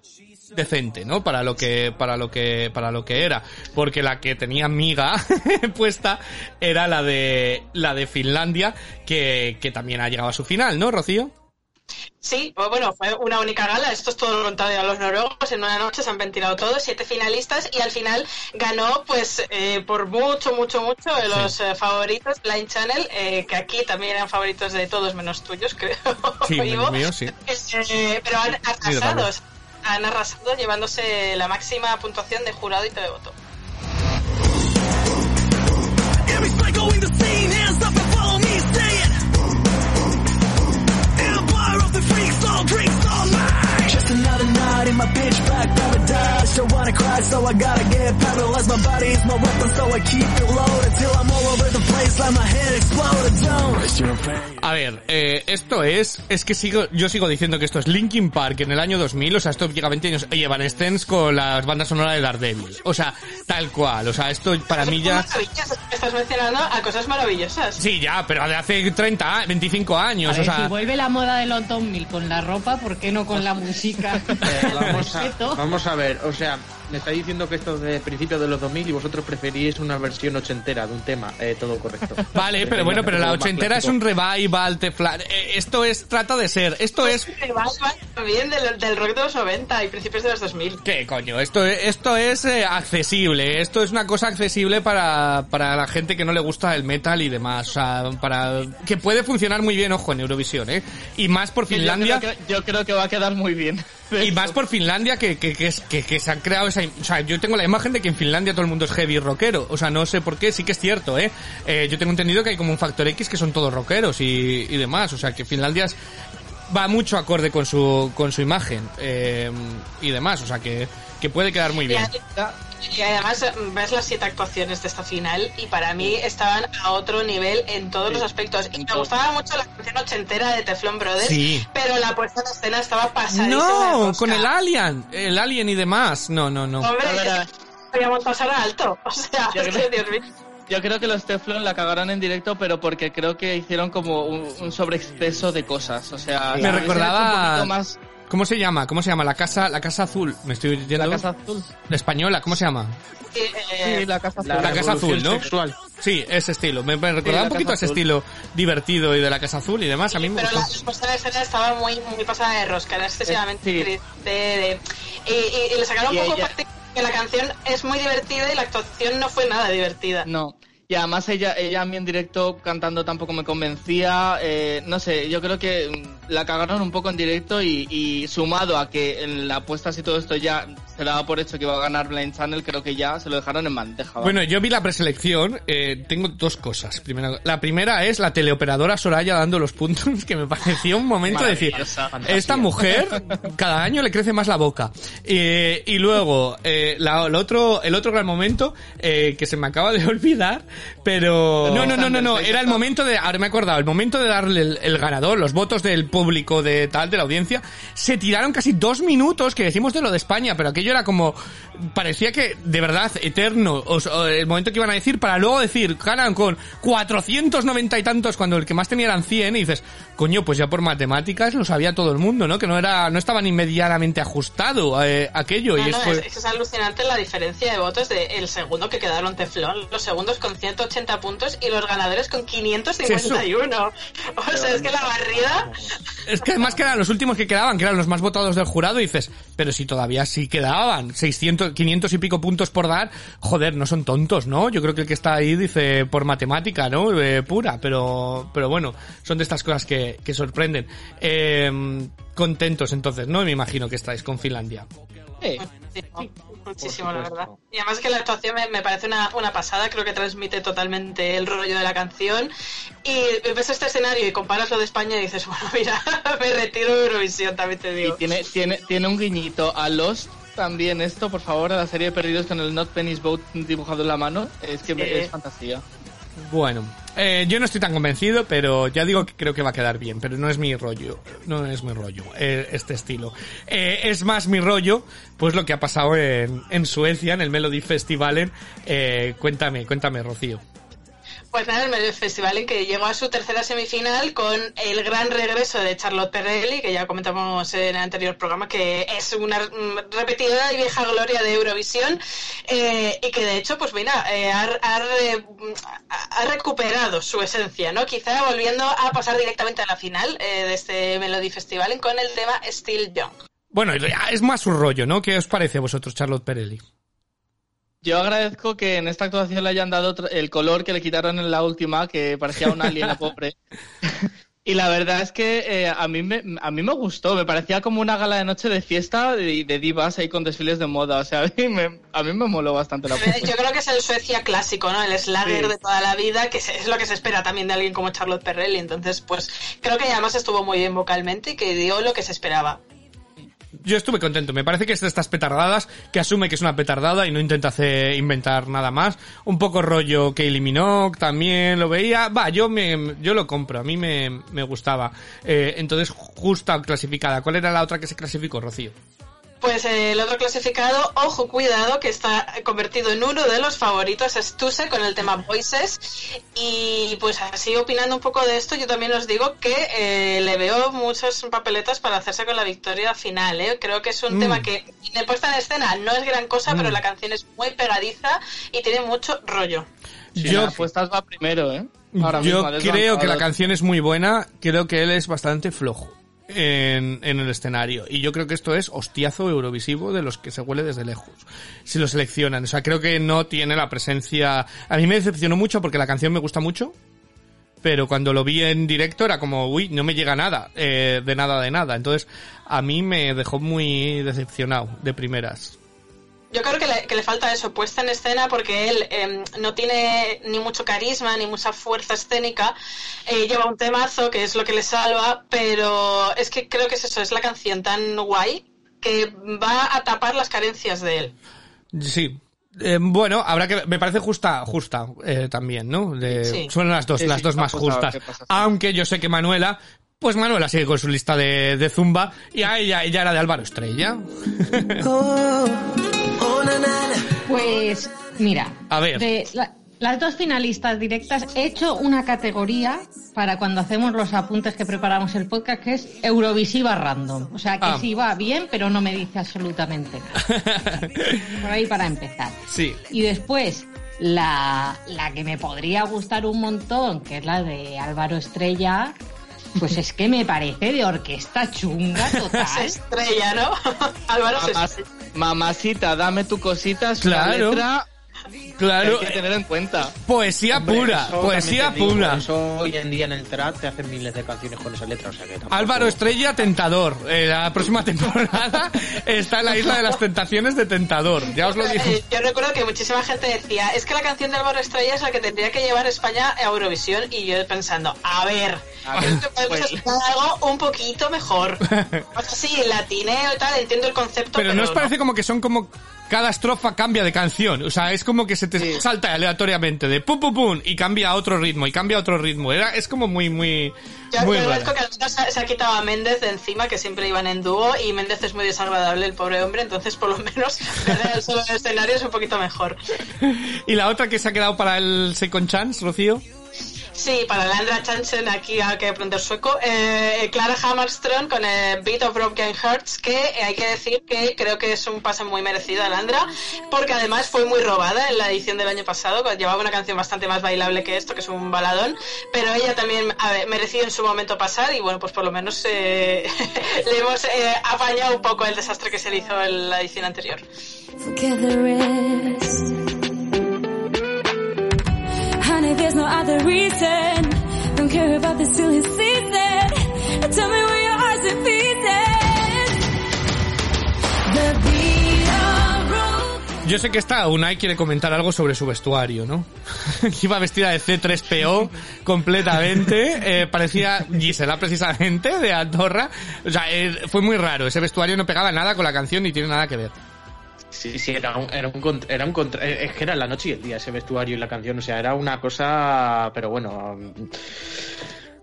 decente, ¿no? Para lo que, para lo que, para lo que era. Porque la que tenía miga *laughs* puesta era la de, la de Finlandia, que, que también ha llegado a su final, ¿no, Rocío? Sí, pues bueno, fue una única gala. Esto es todo lo contrario a los noruegos. En una noche se han ventilado todos, siete finalistas, y al final ganó, pues, eh, por mucho, mucho, mucho, de los eh, favoritos, Line Channel, eh, que aquí también eran favoritos de todos menos tuyos, *laughs* creo. Sí, menos mío, sí. Eh, pero han arrasado, han arrasado llevándose la máxima puntuación de jurado y televoto. Every in my pitch black paradise. Don't wanna cry, so I gotta get paralyzed. My body is my weapon, so I keep it loaded till I'm all over the place, like my head exploded. Don't. A ver, eh, esto es, es que sigo, yo sigo diciendo que esto es Linkin Park en el año 2000, o sea, esto llega 20 años, oye, Van Stens con las bandas sonoras de Daredevil, o sea, tal cual, o sea, esto para mí ya... Estás mencionando a cosas maravillosas. Sí, ya, pero de hace 30, a- 25 A años, ver, o sea... si vuelve la moda de los 2000 con la ropa, ¿por qué no con la música? Eh, vamos, a, vamos a ver, o sea, me está diciendo que esto es de principios de los 2000 y vosotros preferís una versión ochentera de un tema, eh, todo correcto. *laughs* Vale, pero bueno, pero la ochentera es un revival, teflar, eh, esto es, trata de ser, esto es... Revival también del, del rock de los 90 y principios de los 2000. ¿Qué coño? Esto, esto es eh, accesible, esto es una cosa accesible para, para la gente que no le gusta el metal y demás, o sea, para... que puede funcionar muy bien, ojo, en Eurovisión, ¿eh? Y más por Que yo Finlandia... creo que- Yo creo que va a quedar muy bien. Y más por Finlandia que, que, que, que, que se han creado esa... O sea, yo tengo la imagen de que en Finlandia todo el mundo es heavy rockero. O sea, no sé por qué, sí que es cierto, ¿eh? Eh, yo tengo entendido que hay como un factor X que son todos rockeros y, y demás. O sea, que Finlandia es- va mucho acorde con su, con su imagen eh, y demás. O sea, que, que puede quedar muy bien. Y además ves las siete actuaciones de esta final y para mí estaban a otro nivel en todos los aspectos. Y me gustaba mucho la canción ochentera de Teflon Brothers, Sí. pero la puesta en escena estaba pasadísima. No, con el Alien, el Alien y demás. No, no, no. Hombre, habíamos pasado alto. *laughs* O sea, Yo es creo- que, Dios mío. Yo creo que los Teflon la cagaron en directo, pero porque creo que hicieron como un, un sobreexceso de cosas. O sea, Me recordaba- un poquito más ¿Cómo se llama? ¿Cómo se llama? La casa, la casa azul. Me estoy yendo. la casa azul. La española, ¿cómo se llama? Sí, la casa azul. La, casa azul, ¿no? sexual. Sí, ese estilo. Me, recordaba un poquito ese Azul. estilo divertido y de la casa azul y demás. A mí me pero gustó. la puesta en escena estaba muy, muy pasada de rosca, era excesivamente Sí. triste. de- y, y- y le sacaron Y un poco ella- partido que la canción es muy divertida y la actuación no fue nada divertida. No. Y además ella, ella a mí en directo cantando tampoco me convencía. eh, no sé, yo creo que mm, la cagaron un poco en directo y, sumado a que en la apuestas y todo esto ya se daba por hecho que iba a ganar Blind Channel, creo que ya se lo dejaron en bandeja. Bueno, yo vi la preselección, eh, tengo dos cosas. Primero, la primera es la teleoperadora Soraya dando los puntos, *laughs* que me pareció un momento de decir, esta mujer *laughs* cada año le crece más la boca. Eh, y luego, eh, la- el, otro, el otro gran momento, que se me acaba de *laughs* olvidar, pero... No, no, no, no, no, era el momento de, ahora me he acordado, el momento de darle el, el ganador, los votos del público de tal, de la audiencia, se tiraron casi dos minutos, que decimos de lo de España, pero aquello era como, parecía que, de verdad, eterno, o, o el momento que iban a decir, para luego decir, ganan con 490 y tantos, cuando el que más tenía eran 100, y dices, coño, pues ya por matemáticas lo sabía todo el mundo, ¿no? Que no era, no estaba ni medianamente ajustado eh, aquello, No, y no, es, es, es alucinante la diferencia de votos del segundo que quedaron Teflón, los segundos con 180 puntos y los ganadores con 551. O sea, es que la barrida Es que además que eran los últimos que quedaban, que eran los más votados del jurado, y dices, pero si todavía sí quedaban 600, 500 y pico puntos por dar, joder, no son tontos, ¿no? Yo creo que el que está ahí dice por matemática, ¿no? Eh, pura, pero, pero bueno, son de estas cosas que, que sorprenden. Eh, contentos entonces, ¿no? Me imagino que estáis con Finlandia. Muchísimo, muchísimo, la verdad. Y además que la actuación me, me parece una, una pasada, creo que transmite totalmente el rollo de la canción. Y ves este escenario y comparas lo de España y dices, *laughs* bueno, mira, *laughs* me retiro de Eurovisión, también te Y digo. tiene, tiene, tiene un guiñito a los también esto, por favor, a la serie de perdidos con el Not Penny's Boat dibujado en la mano. Es que me- es fantasía. Bueno, eh, yo no estoy tan convencido, pero ya digo que creo que va a quedar bien, pero no es mi rollo, no es mi rollo, eh, este estilo. Eh, es más mi rollo, pues lo que ha pasado en, en Suecia, en el Melody Festivalen. Eh, cuéntame, cuéntame, Rocío. Pues nada, el Melody Festival en que llegó a su tercera semifinal con el gran regreso de Charlotte Perrelli, que ya comentamos en el anterior programa, que es una mm, repetida y vieja gloria de Eurovisión, eh, y que de hecho, pues mira, eh, ha, ha re- ha recuperado su esencia, ¿no? Quizá volviendo a pasar directamente a la final eh, de este Melody Festival con el tema Still Young. Bueno, es más su rollo, ¿no? ¿Qué os parece a vosotros, Charlotte Perelli? Yo agradezco que en esta actuación le hayan dado el color que le quitaron en la última, que parecía un alien, la pobre. *laughs* Y la verdad es que eh, a, mí me, a mí me gustó, me parecía como una gala de noche de fiesta de, de divas ahí con desfiles de moda. O sea, a mí me, a mí me moló bastante la Yo creo que es el Suecia clásico, ¿no? El slagger Sí. de toda la vida, que es lo que se espera también de alguien como Charlotte Perrelli. Entonces, pues creo que además estuvo muy bien vocalmente y que dio lo que se esperaba. Yo estuve contento. Me parece que es de estas petardadas que asume que es una petardada y no intenta hacer inventar nada más. Un poco rollo que eliminó, también lo veía. Va, yo me, yo lo compro. A mí me, me gustaba. Eh, entonces, justa clasificada. ¿Cuál era la otra que se clasificó, Rocío? Pues eh, el otro clasificado, ojo, cuidado, que está convertido en uno de los favoritos, es Tuse con el tema Voices. Y pues así opinando un poco de esto, yo también os digo que eh, le veo muchas papeletas para hacerse con la victoria final. ¿eh? Creo que es un Mm. tema que de puesta en escena no es gran cosa, pero la canción es muy pegadiza y tiene mucho rollo. Sí, yo las apuestas va primero, ¿eh? Ahora yo mismo, creo que la canción es muy buena. Creo que él es bastante flojo. En, en el escenario. Y yo creo que esto es hostiazo eurovisivo de los que se huele desde lejos. Si lo seleccionan. O sea, creo que no tiene la presencia. A mí me decepcionó mucho porque la canción me gusta mucho. Pero cuando lo vi en directo era como, uy, no me llega nada. eh, de nada, de nada. Entonces, a mí me dejó muy decepcionado de primeras. Yo creo que le, que le falta eso, puesta en escena, porque él eh, no tiene ni mucho carisma ni mucha fuerza escénica. Eh, lleva un temazo que es lo que le salva, pero es que creo que es eso, es la canción tan guay que va a tapar las carencias de él. Sí. Eh, bueno, habrá que me parece justa, justa eh, también, ¿no? De- Sí. Son las dos, Sí, las sí, dos ¿qué más justas. Aunque yo sé que Manuela, pues Manuela sigue con su lista de, de zumba y a ella, ella era de Álvaro Estrella. Pues mira, A ver. de la- las dos finalistas directas he hecho una categoría para cuando hacemos los apuntes que preparamos el podcast que es Eurovisiva Random. O sea que Ah. sí va bien, pero no me dice absolutamente nada. *laughs* Por ahí para empezar. sí. Y después, la, la que me podría gustar un montón, que es la de Álvaro Estrella, pues es que me parece de orquesta chunga Se *laughs* total. estrella, ¿no? *laughs* Álvaro se mamacita, dame tu cosita, es una Claro. letra Claro, que hay que tener en cuenta. poesía Hombre, pura, poesía pura. Eso hoy en día en el trap te hacen miles de canciones con esa letra, o sea que tampoco- Álvaro Estrella, Tentador. Eh, la próxima *laughs* temporada está en la isla de las tentaciones de Tentador. Ya os lo digo. Eh, Yo recuerdo que muchísima gente decía, es que la canción de Álvaro Estrella es la que tendría que llevar España a Eurovisión y yo pensando, a ver, A ver, creo que podemos pues- algo un poquito mejor. *laughs* O sea, sí, latineo y tal, entiendo el concepto, Pero pero, no os parece como que son como cada estrofa cambia de canción, o sea, es como que se te Sí. salta aleatoriamente de pum pum pum y cambia a otro ritmo y cambia a otro ritmo. Era es como muy muy Yo, muy agradezco que al menos se, se ha quitado a Méndez de encima, que siempre iban en dúo, y Méndez es muy desagradable, el pobre hombre, entonces por lo menos *laughs* perder el solo en el escenario es un poquito mejor. *laughs* Y la otra que se ha quedado para el second chance, Rocío. Sí, para Landra Chansen, aquí hay que aprender sueco. Eh, Clara Hammarström con el Beat of Broken Hearts, que eh, hay que decir que creo que es un pase muy merecido a Landra, porque además fue muy robada en la edición del año pasado, llevaba una canción bastante más bailable que esto, que es un baladón, pero ella también a ver, mereció en su momento pasar y bueno, pues por lo menos eh, *laughs* le hemos eh, apañado un poco el desastre que se le hizo en la edición anterior. There's no other reason. Don't care about the silly season. Yo sé que esta Unai quiere comentar algo sobre su vestuario, ¿no? *laughs* Iba vestida de C3PO completamente, eh, parecía Gisela precisamente de Andorra. O sea, eh, fue muy raro, ese vestuario no pegaba nada con la canción ni tiene nada que ver. Sí, sí, era un, era un, era un contra- eh, es que era la noche y el día ese vestuario y la canción, o sea, era una cosa, pero bueno, um,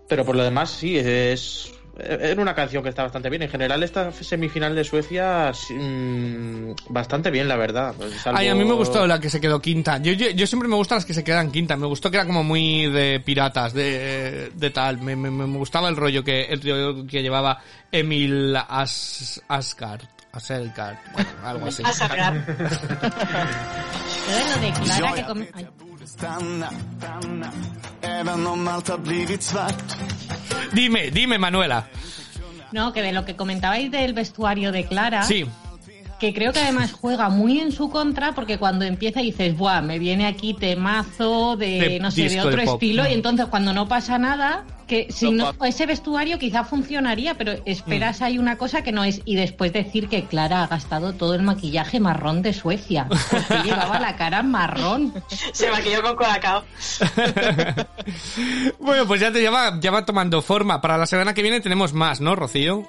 pero por lo demás sí, es, era una canción que está bastante bien. En general esta semifinal de Suecia, mm, bastante bien, la verdad. Pues, salvo- Ay, a mí me gustó la que se quedó quinta. Yo, yo, yo siempre me gustan las que se quedan quinta. Me gustó que era como muy de piratas, de, de tal. Me, me, me gustaba el rollo que, el rollo que llevaba Emil As, Asgard. Aselgard. Bueno, algo así. Yo de lo de Clara que com- ay, Stanna, stanna, även om allt har blivit svart. Dime, dime, Manuela. No, que de lo que comentabais del vestuario de Clara, Sí. que creo que además juega muy en su contra porque cuando empieza dices, buah, me viene aquí temazo de, De no sé, de otro de pop. estilo Mm. y entonces cuando no pasa nada, que si No no, ese vestuario quizá funcionaría, pero Mm. esperas hay una cosa que no es y después decir que Clara ha gastado todo el maquillaje marrón de Suecia, *laughs* porque llevaba la cara marrón. Se maquilló con colacao. *laughs* Bueno, pues ya te lleva, ya va tomando forma. Para la semana que viene tenemos más, ¿no, Rocío?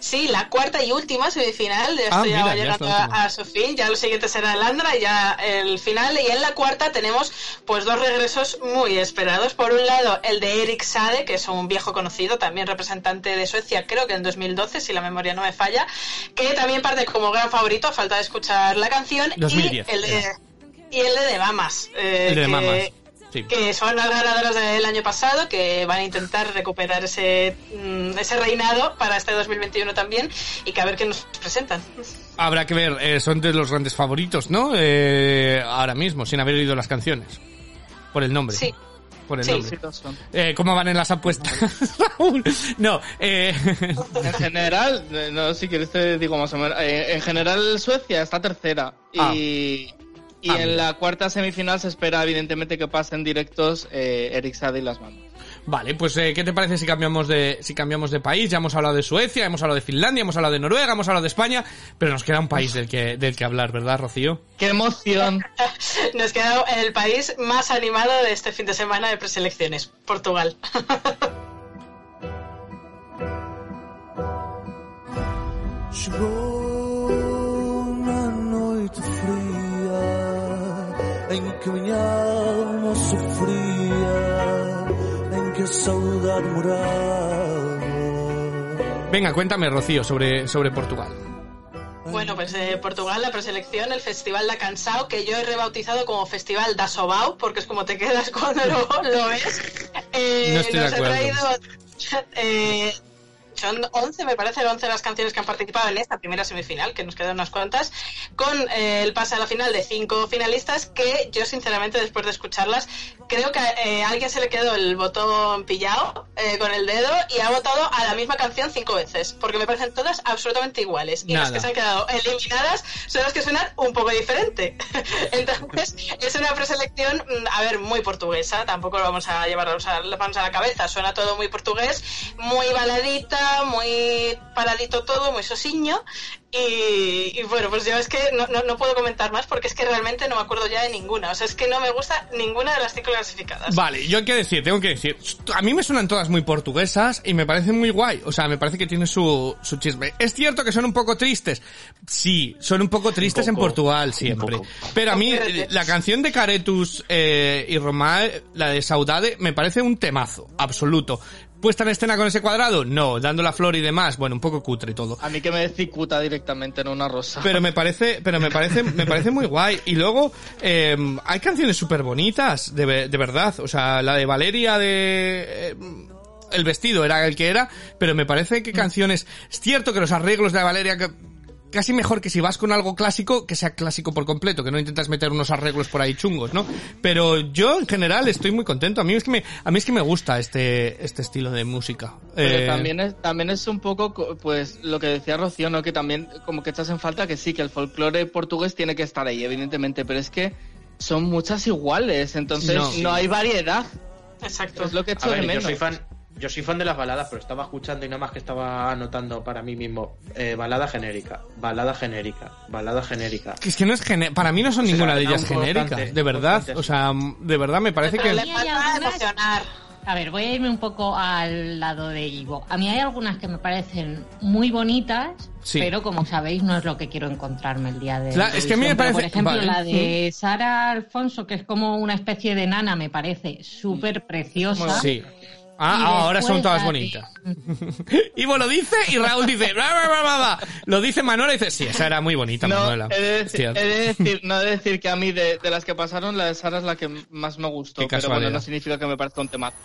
Sí, la cuarta y última semifinal. Ya Ah, ya mira, va ya llegando la a, su fin. Ya lo siguiente será Landra y ya el final. Y en la cuarta tenemos pues dos regresos muy esperados. Por un lado, el de Erik Sade, que es un viejo conocido, también representante de Suecia, creo que en 2012, si la memoria no me falla, que también parte como gran favorito, a falta de escuchar la canción. 2010 y el de, era. y el de, Mamas. eh, El de que-. Sí. que son las ganadoras del año pasado, que van a intentar recuperar ese, mm, ese reinado para este 2021 también, y que a ver qué nos presentan. Habrá que ver, eh, son de los grandes favoritos, ¿no? Eh, ahora mismo, sin haber oído las canciones. Por el nombre. Sí. Por el Sí. nombre. Eh, ¿Cómo van en las apuestas, *laughs* Raúl? No, eh, En general, eh, no, si quieres te digo más o menos. eh, en general, Suecia está tercera. Ah. Y, y Ah, en la cuarta semifinal se espera, evidentemente, que pasen directos eh, Eric Sade y las manos. vale, pues eh, ¿qué te parece si cambiamos de si cambiamos de país? Ya hemos hablado de Suecia, hemos hablado de Finlandia, hemos hablado de Noruega, hemos hablado de España, pero nos queda un país del que del que hablar, ¿verdad, Rocío? ¡Qué emoción! *laughs* Nos queda el país más animado de este fin de semana de preselecciones, Portugal. *laughs* Chegou na noite fria em que minha alma sofria, em que a saudade morava. Venga, cuéntame, Rocío, sobre, sobre Portugal. Bueno, pues eh, Portugal, la preselección, el Festival da Cansao, que yo he rebautizado como Festival da Sobao, porque es como te quedas cuando lo, lo ves. Eh, No estoy de nos acuerdo. ha traído... *laughs* eh, son 11, me parece, 11 las canciones que han participado en esta primera semifinal, que nos quedan unas cuantas, con eh, el pase a la final de cinco finalistas, que yo sinceramente después de escucharlas, creo que eh, a alguien se le quedó el botón pillado eh, con el dedo y ha votado a la misma canción cinco veces, porque me parecen todas absolutamente iguales. Y las que se han quedado eliminadas son las que suenan un poco diferente. *laughs* Entonces, es una preselección, mm, a ver, muy portuguesa, tampoco lo vamos a llevar las manos a la cabeza, suena todo muy portugués, muy baladita, muy paradito todo, muy sosiño. Y, y bueno, pues yo es que no, no, no puedo comentar más porque es que realmente no me acuerdo ya de ninguna. O sea, es que no me gusta ninguna de las cinco clasificadas. Vale, yo hay que decir, tengo que decir, a mí me suenan todas muy portuguesas y me parecen muy guay, o sea, me parece que tiene su, su chisme. Es cierto que son un poco tristes, sí, son un poco tristes en poco, Portugal siempre, pero a mí Espérate. eh, la canción de Caretus eh, y Romae, la de Saudade, me parece un temazo, absoluto. Puesta en escena con ese cuadrado, no, dando la flor y demás, bueno, un poco cutre todo. A mí que me cicuta directamente en una rosa. Pero me parece, pero me parece, me parece muy guay. Y luego, eh, hay canciones súper bonitas, de, de verdad. O sea, la de Valeria de... eh, el vestido era el que era, pero me parece que canciones... Es cierto que los arreglos de Valeria... Casi mejor que si vas con algo clásico, que sea clásico por completo, que no intentas meter unos arreglos por ahí chungos, ¿no? Pero yo, en general, estoy muy contento. A mí es que me, a mí es que me gusta este, este estilo de música. Pero Eh, también es, también es un poco, co- pues, lo que decía Rocío, ¿no? Que también como que echas en falta que sí, que el folclore portugués tiene que estar ahí, evidentemente, pero es que son muchas iguales, entonces No. no, hay variedad. Exacto. Es lo que A echo ver, de yo menos. soy fan, yo soy fan de las baladas, pero estaba escuchando y nada más que estaba anotando para mí mismo eh, balada genérica, balada genérica, balada genérica. Que es que no es gene- para mí no son O sea, ninguna de ellas genéricas, constante, de verdad. constante. O sea, de verdad me parece Pero que... le hay falta algunas- emocionar. A ver, voy a irme un poco al lado de Ivo. A mí hay algunas que me parecen muy bonitas, Sí. pero como sabéis no es lo que quiero encontrarme el día de Claro, es que a mí me parece- Por ejemplo, vale. la de Sara Alfonso, que es como una especie de nana, me parece súper preciosa. Sí. Ah, ah, ahora son todas bonitas. *laughs* Ivo lo dice y Raúl dice... "Bla, bla, bla, bla, bla". Lo dice Manuela y dice... Sí, esa era muy bonita, No, Manuela. he de, decir, he de decir- no he de decir que a mí de, de las que pasaron, la de Sara es la que más me gustó, pero bueno, no significa que me parezca un temazo.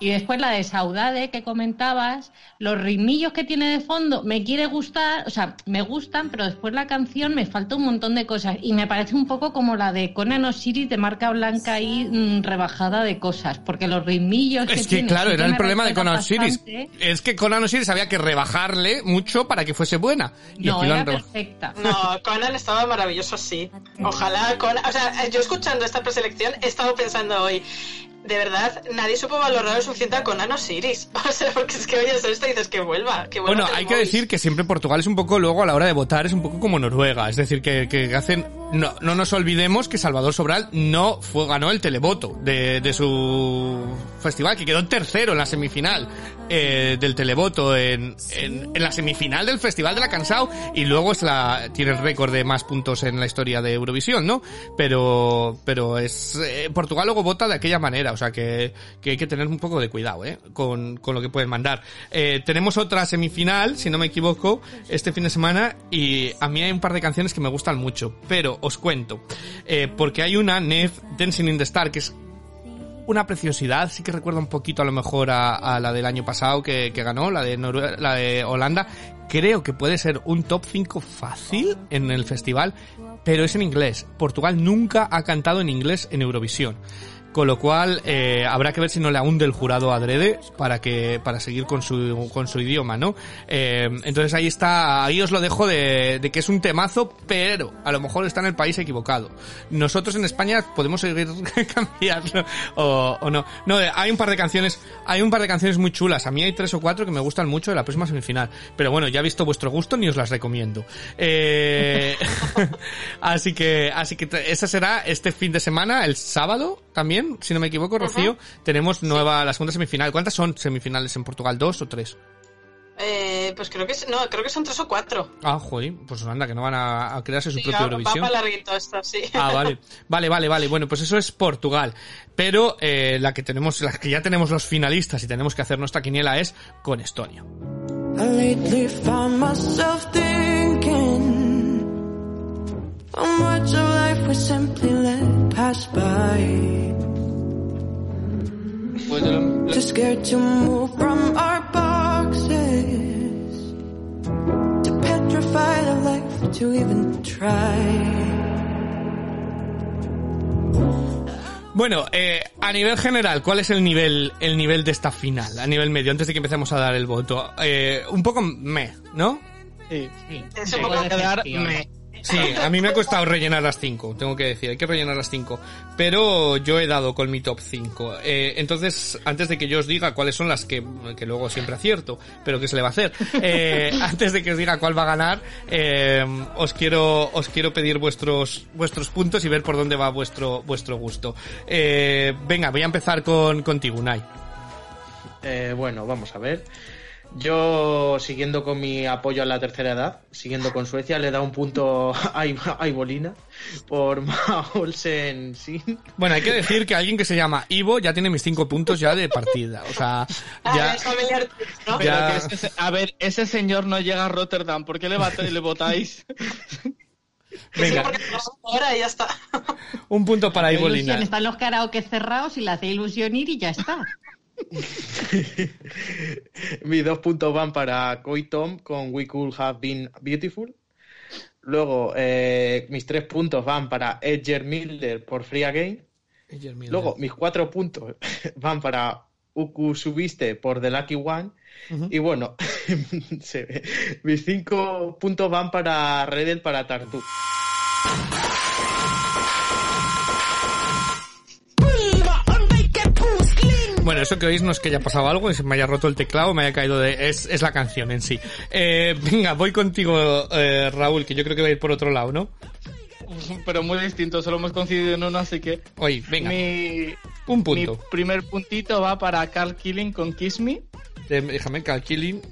Y después la de Saudade que comentabas, los ritmillos que tiene de fondo me quiere gustar, o sea, me gustan, pero después la canción me falta un montón de cosas y me parece un poco como la de Conan Osiris de marca blanca ahí mm, rebajada de cosas, porque los ritmillos Es que tiene claro, sí era que el problema de Conan Osiris. bastante. Es que Conan Osiris había que rebajarle mucho para que fuese buena. Y No, era perfecta. No, Conan estaba maravilloso, sí. Ojalá Conan... O sea, yo escuchando esta preselección he estado pensando hoy... De verdad, nadie supo valorar lo suficiente a Conan Osiris. *laughs* O sea, porque es que oyes esto y dices que vuelva, que vuelva. Bueno, hay que decir que siempre Portugal es un poco, luego a la hora de votar, es un poco como Noruega. Es decir, que, que hacen. No, no nos olvidemos que Salvador Sobral no fue, ganó el televoto de, de su festival, que quedó tercero en la semifinal eh, del televoto en, en, la semifinal del Festival de la Cansao y luego es la tiene el récord de más puntos en la historia de Eurovisión, ¿no? Pero pero es eh, Portugal luego vota de aquella manera, o sea que, que hay que tener un poco de cuidado, ¿eh? Con, con lo que pueden mandar. Eh, tenemos otra semifinal, si no me equivoco, este fin de semana y a mí hay un par de canciones que me gustan mucho, pero os cuento, eh, porque hay una Nef Dancing in the Star que es una preciosidad, sí que recuerda un poquito a lo mejor a, la del año pasado que, que ganó, la de, Norue- la de Holanda. Creo que puede ser un top 5 fácil en el festival, pero es en inglés. Portugal nunca ha cantado en inglés en Eurovisión. Con lo cual, eh, habrá que ver si no le hunde el jurado adrede para que, para seguir con su, con su idioma, ¿no? Eh, entonces ahí está, ahí os lo dejo de, de que es un temazo, pero a lo mejor está en el país equivocado. Nosotros en España podemos seguir *laughs* cambiarlo o, o no. No, eh, hay un par de canciones, hay un par de canciones muy chulas. A mí hay tres o cuatro que me gustan mucho de la próxima semifinal. Pero bueno, ya he visto vuestro gusto ni os las recomiendo. Eh, *laughs* así que, así que esa será este fin de semana, el sábado también, si no me equivoco, Rocío. Tenemos nueva, la segunda semifinal. ¿Cuántas son semifinales en Portugal? ¿Dos o tres? Eh, pues creo que no, creo que son tres o cuatro. Ah, joder, pues anda, que no van a, a crearse su Sí, propia Eurovisión. Va para larguito esto, sí. Ah, vale. *laughs* Vale, vale, vale. Bueno, pues eso es Portugal. Pero eh, la que tenemos, la que ya tenemos los finalistas y tenemos que hacer nuestra quiniela es con Estonia. I of life we simply let pass by. Too scared to move from our boxes. Too petrified of life to even try. Bueno, eh, a nivel general, ¿cuál es el nivel, el nivel de esta final? A nivel medio, antes de que empecemos a dar el voto. Eh, un poco me, ¿no? Sí. Es Sí, puede quedar me. Sí, a mí me ha costado rellenar las 5, tengo que decir, hay que rellenar las 5. Pero yo he dado con mi top 5. Eh, entonces, antes de que yo os diga cuáles son las que, que luego siempre acierto, pero que se le va a hacer, eh, *laughs* antes de que os diga cuál va a ganar, eh, os quiero, os quiero pedir vuestros, vuestros puntos y ver por dónde va vuestro, vuestro gusto. Eh, venga, voy a empezar con, contigo, Unai. Eh, bueno, vamos a ver. Yo, siguiendo con mi apoyo a la tercera edad, siguiendo con Suecia, le da un punto a, Iv- a Ivolina por Maulsen Sin. Bueno, hay que decir que alguien que se llama Ivo ya tiene mis cinco puntos ya de partida. O sea, Ah, ya... a ver, ese señor no llega a Rotterdam. ¿Por qué le, le votáis? *laughs* Venga, Ahora ya está. un punto para ilusión, Están los karaoke cerrados y le hace ilusión ir y ya está. *laughs* Mis dos puntos van para Koi Tom con We Could Have Been Beautiful. Luego, eh, mis tres puntos van para Edger Miller por Free Again. Luego, mis cuatro puntos *laughs* van para Uku Subiste por The Lucky One. Y bueno, *laughs* mis cinco puntos van para Redel para Tartu. Bueno, eso que oís no es que haya pasado algo, es que me haya roto el teclado, me haya caído de... Es, es la canción en sí. Eh, venga, voy contigo, eh, Raúl, que yo creo que va a ir por otro lado, ¿no? *laughs* Pero muy distinto, solo hemos coincidido en uno, así que... Oye, venga, Mi, un mi punto. primer puntito va para Carl Killing con Kiss Me. Déjame, Calkilling.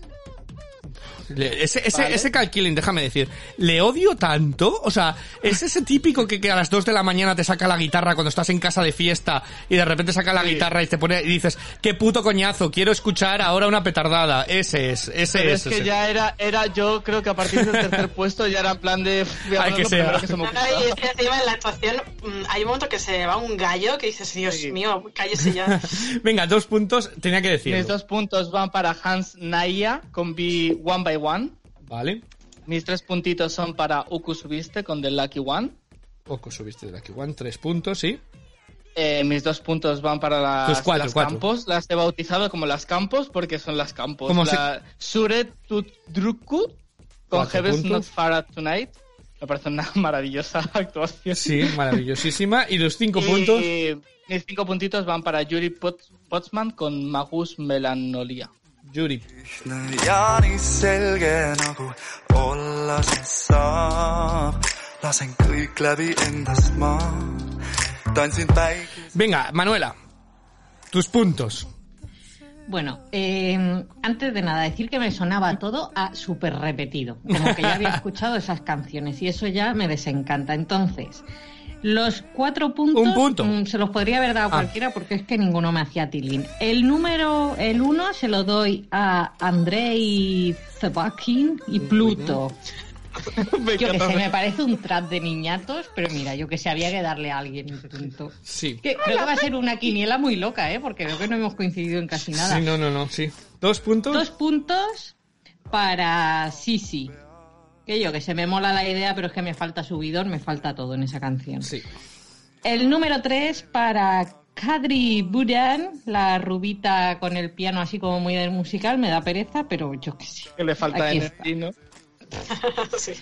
Le- Ese, ese, Vale. ese Calkilling, déjame decir, le odio tanto, o sea, es ese típico que, que a las 2 de la mañana te saca la guitarra cuando estás en casa de fiesta y de repente saca la Sí. guitarra y te pone y dices, qué puto coñazo, quiero escuchar ahora una petardada. Ese es, ese Pero es. es que ese. ya era, era, yo creo que a partir del tercer *laughs* puesto ya era en plan de... voy a Ay, poner que primero que se me No, no, ocurra. y es que encima en la actuación mm, hay un momento que se va un gallo que dices, Dios Sí. mío, cállese ya. *laughs* Venga, dos puntos, tenía que decirlo. Mis dos puntos van para Hans Naya con Be One by One. Vale. Mis tres puntitos son para Uku Subiste con The Lucky One. Poco subiste de la que one, tres puntos, sí. Eh, mis dos puntos van para las, cuatro, las campos. Las he bautizado como las campos porque son las campos. ¿Cómo se- la Suret Tutdruku con Heaven's. Not Far Tonight. Me parece una *laughs* maravillosa actuación. Sí, maravillosísima. Y los cinco Y puntos. mis cinco puntitos van para Yuri Pot- Potsman con Magus Melanolia. Yuri. Venga, Manuela, tus puntos. Bueno, eh, antes de nada, decir que me sonaba todo a súper repetido. Como que ya había escuchado esas canciones y eso ya me desencanta. Entonces, los cuatro puntos Un punto. mm, se los podría haber dado a Ah. cualquiera porque es que ninguno me hacía tilín. El número, el uno se lo doy a Andrei Zebakin y Pluto. Me *laughs* Yo que sé, me parece un trap de niñatos, pero mira, yo que sé, había que darle a alguien un punto. Sí. Que creo que va a ser una quiniela muy loca, ¿eh? Porque creo que no hemos coincidido en casi nada. Sí, no, no, no, sí. Dos puntos. Dos puntos para Sisi. Que yo, que se me mola la idea, pero es que me falta subidor, me falta todo en esa canción. Sí. El número tres para Kadri Budan, la rubita con el piano así como muy del musical, me da pereza, pero yo qué sé. Que le falta Aquí energía, *laughs* ¿no? Sí.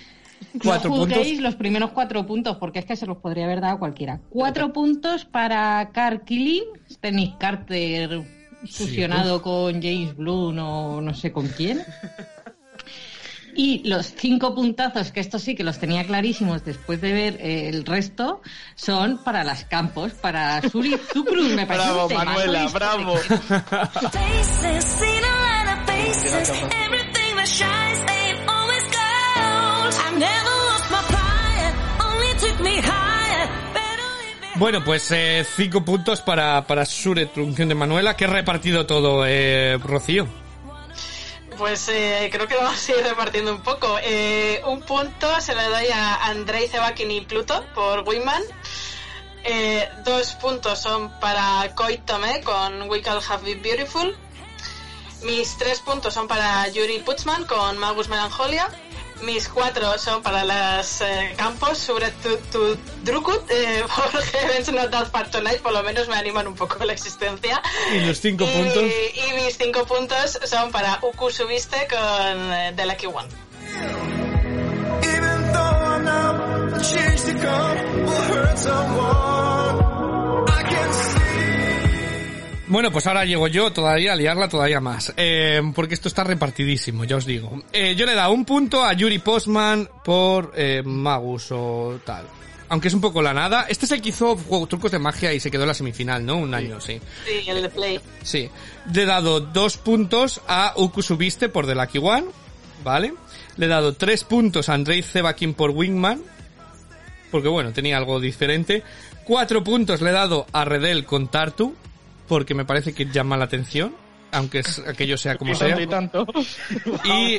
Cuatro no juzguéis puntos. los primeros cuatro puntos, porque es que se los podría haber dado a cualquiera. Cuatro puntos para Carl Killing, Nick Carter fusionado con James Bloom o no sé con quién. Y los cinco puntazos, que estos sí que los tenía clarísimos después de ver eh, el resto, son para las campos, para Suri Zucrun, *laughs* me parece Bravo, un Manuela, bravo. Bueno, pues eh, cinco puntos para, para Sure Trunción de Manuela, que he repartido todo, eh, Rocío. Pues eh, creo que vamos a ir repartiendo un poco. Eh, un punto se le doy a Andrei Zebakin y Pluto por Winman. Eh, dos puntos son para Koi Tome con We Can Have Been Beautiful. Mis tres puntos son para Yuri Putzman con Magus Melancholia. Mis cuatro son para las eh, campos sobre tu, tu Drukut eh, *laughs* por Heaven's Not That Far Tonight. Por lo menos me animan un poco la existencia. Y los cinco Y- puntos. Y mis cinco puntos son para Uku Subiste con eh, The Lucky One. Even Bueno, pues ahora llego yo todavía a liarla todavía más. Eh, porque esto está repartidísimo, ya os digo. Eh, yo le he dado un punto a Yuri Postman por eh, Magus o tal. aunque es un poco la nada. Este es el que hizo juego- trucos de magia y se quedó en la semifinal, ¿no? Un año, sí. Sí, el de Play. Sí. Le he dado dos puntos a Ukusubiste por The Lucky One, ¿vale? Le he dado tres puntos a Andrei Zebakin por Wingman, porque bueno, tenía algo diferente. Cuatro puntos le he dado a Redel con Tartu, porque me parece que llama la atención, aunque es- aquello sea como Y sea. tanto y tanto. Y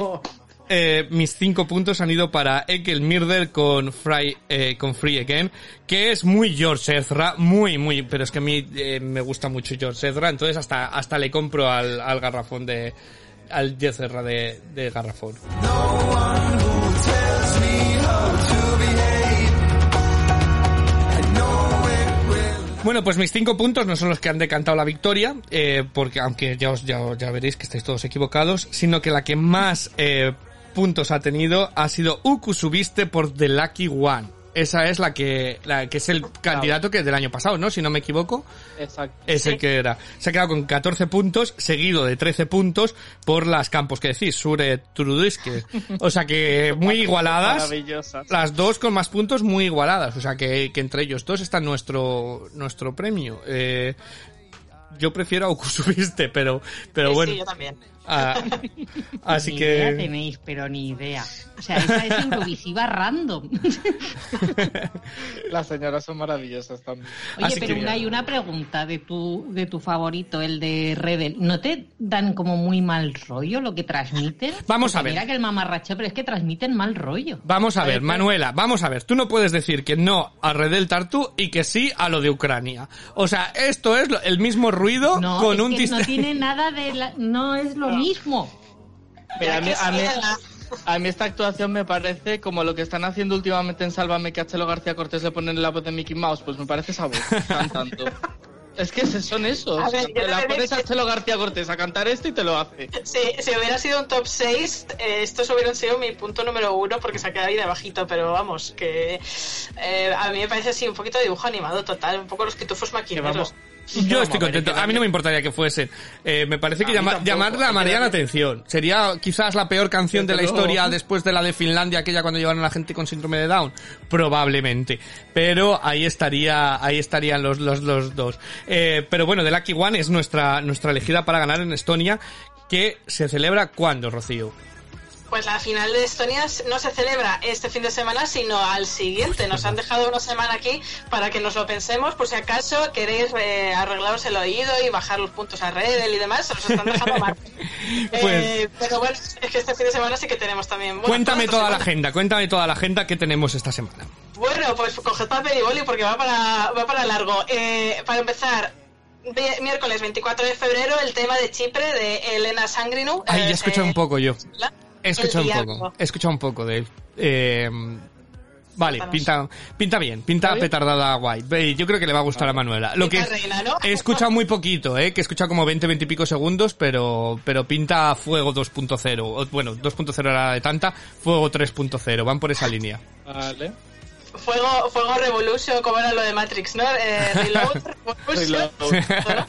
eh, mis cinco puntos han ido para Ekel Mirder con, Fry, eh, con Free Again, que es muy George Ezra, muy, muy, pero es que a mí eh, me gusta mucho George Ezra, entonces hasta, hasta le compro al, al garrafón de, al George Ezra de, de garrafón. Bueno, pues mis cinco puntos no son los que han decantado la victoria, eh, porque aunque ya, os, ya, ya veréis que estáis todos equivocados, sino que la que más eh, puntos ha tenido ha sido Ukusubiste por The Lucky One. Esa es la que, la que es el candidato que del año pasado, ¿no? Si no me equivoco, Exacto. es el que era. Se ha quedado con 14 puntos, seguido de 13 puntos por las campos que decís, Sure Turudiske. O sea que muy *laughs* igualadas. Maravillosas. Las dos con más puntos muy igualadas. O sea que, que entre ellos dos está nuestro, nuestro premio. Eh, yo prefiero a Ukusubiste, pero, pero Sí, bueno. sí, yo también. Ah, *laughs* así ni idea que. tenéis, pero ni idea. O sea, esa es Eurovisiva random. Las señoras son maravillosas también. Oye, Así pero que- una, hay una pregunta de tu, de tu favorito, el de Redel. ¿No te dan como muy mal rollo lo que transmiten? Vamos a ver. Mira que el mamarracho, pero es que transmiten mal rollo. Vamos a ver, Manuela, vamos a ver. Tú no puedes decir que no a Redel Tartu y que sí a lo de Ucrania. O sea, esto es lo- el mismo ruido No, con es un que no tiene nada de... la- no es lo mismo. Pero a mí, que a, mí, sí, a mí esta actuación me parece como lo que están haciendo últimamente en Sálvame que a Chelo García Cortés le ponen la voz de Mickey Mouse, pues me parece esa voz cantando. Es que se- son esos. A ver, te la pones a Chelo García Cortés a cantar esto y te lo hace. Sí, si hubiera sido un top 6, eh, estos hubieran sido mi punto número uno porque se ha quedado ahí de bajito, pero vamos, que eh, a mí me parece así un poquito de dibujo animado total, un poco los pitufos maquineros. Yo estoy contento. A mí no me importaría que fuesen. Eh, me parece que llama- llamarle llamaría la atención. Sería quizás la peor canción de la historia después de la de Finlandia, aquella cuando llevaron a la gente con síndrome de Down. Probablemente. Pero ahí estaría, ahí estarían los, los, los dos. Eh, pero bueno, The Lucky One es nuestra, nuestra elegida para ganar en Estonia, que se celebra cuando, Rocío. Pues la final de Estonia no se celebra este fin de semana, sino al siguiente. Nos han dejado una semana aquí para que nos lo pensemos, por si acaso queréis eh, arreglaros el oído y bajar los puntos a Redel y demás, se los están dejando mal. *laughs* Eh, pero bueno, es que este fin de semana sí que tenemos también. bueno, cuéntame toda la agenda, cuéntame toda la agenda que tenemos esta semana. Bueno, pues coged papel y boli porque va para, va para largo. Eh, para empezar, miércoles 24 de febrero, el tema de Chipre de Elena Sangrinu. Ay, ya he Eh, escuchado un poco yo. la- He escuchado un poco. He escuchado un poco de él. Eh, vale, pinta, pinta bien, pinta petardada guay. Yo creo que le va a gustar a Manuela. Lo que he escuchado muy poquito, eh, que he escuchado como 20, 20 y pico segundos, pero, pero pinta fuego 2.0. O, Bueno, 2.0 era de tanta, fuego 3.0. Van por esa línea. Vale. Fuego, Fuego Revolution, como era lo de Matrix, ¿no? Eh, Reload, *laughs* Revolution. Reload.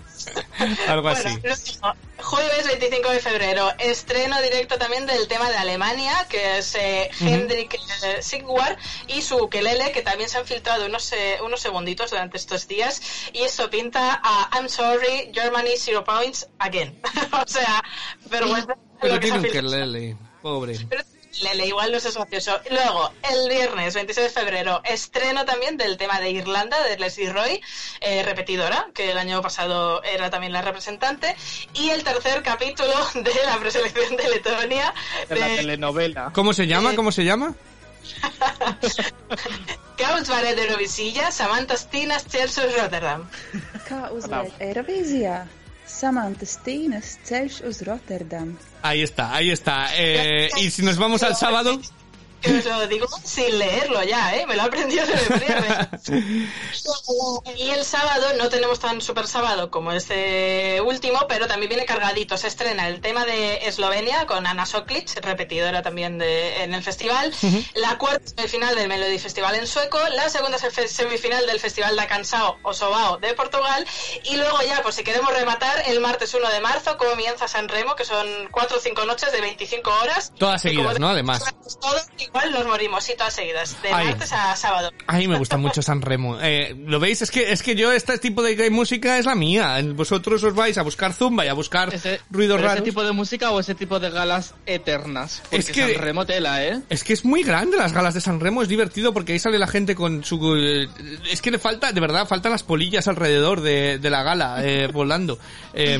*laughs* Algo Bueno, así. jueves 25 de febrero, estreno directo también del tema de Alemania, que es eh, Hendrik eh, Sigwart y su ukelele, que también se han filtrado unos, eh, unos segunditos durante estos días, y eso pinta a I'm sorry, Germany zero points again. *laughs* o sea, vergüenza. Pero tiene pobre. Pero Lele, igual no es eso gracioso. Luego, el viernes 26 de febrero, estreno también del tema de Irlanda, de Leslie Roy, eh, repetidora, que el año pasado era también la representante. Y el tercer capítulo *laughs* de la preselección de Letonia. De la telenovela. ¿Cómo se llama? Eh, ¿Cómo se llama? *laughs* Kauts Varet de Eurovisija, Samantha Stinas, Chelsea Rotterdam. Kā uzvarēt Eirovīzijā? Samanta Stīnas ceļš uz Rotterdam. Ahí está, ahí está. Eh, y si nos vamos al sábado... Que os lo digo sin leerlo ya, ¿eh? Me lo he aprendido de memoria. *laughs* Y el sábado no tenemos tan super sábado como este último, pero también viene cargadito. Se estrena el tema de Eslovenia con Ana Soklic, repetidora también de, en el festival. La cuarta semifinal del Melody Festival en sueco. La segunda se- semifinal del Festival da Cansao o Sobao de Portugal. Y luego ya, pues si queremos rematar, el martes 1 de marzo comienza San Remo, que son 4 o 5 noches de 25 horas. Todas seguidas, ¿no? Además. todo y igual nos morimos, sí, todas seguidas, de Ay. martes a sábado. A mí me gusta mucho San Remo. Eh, ¿Lo veis? Es que, es que yo este tipo de música es la mía. Vosotros os vais a buscar zumba y a buscar ruidos ¿Pero raros. ¿Ese tipo de música o ese tipo de galas eternas? Porque Es que- San Remo tela, ¿eh? Es que es muy grande las galas de San Remo, es divertido porque ahí sale la gente con su... eh, Es que le falta, de verdad, faltan las polillas alrededor de, de la gala, eh, *laughs* volando. Eh,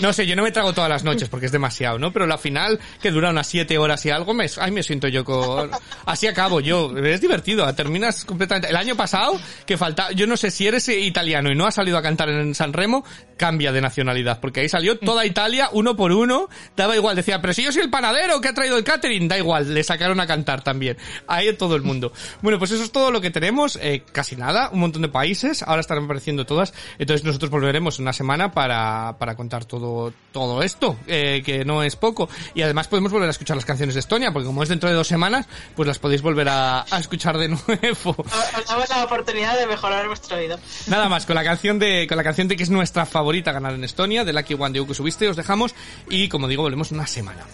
no sé, yo no me trago todas las noches porque es demasiado, ¿no? Pero la final, que dura unas siete horas y algo, me, ahí me siento yo con... Así acabo yo, es divertido, terminas completamente... El año pasado, que falta, yo no sé si eres italiano y no has salido a cantar en San Remo, cambia de nacionalidad, porque ahí salió toda Italia, uno por uno, daba igual, decía, pero si yo soy el panadero que ha traído el catering, da igual, le sacaron a cantar también. Ahí todo el mundo. Bueno, pues eso es todo lo que tenemos, eh, casi nada, un montón de países, ahora estarán apareciendo todas, entonces nosotros volveremos en una semana para, para contar todo, todo esto, eh, que no es poco. Y además podemos volver a escuchar las canciones de Estonia, porque como es dentro de dos semanas, pues las podéis volver a, a escuchar de nuevo. *laughs* Os damos la oportunidad de mejorar vuestro oído. Nada más, con la canción de, con la canción de que es nuestra favorita ganar en Estonia, de Lucky One de U que subiste, os dejamos y como digo, volvemos una semana.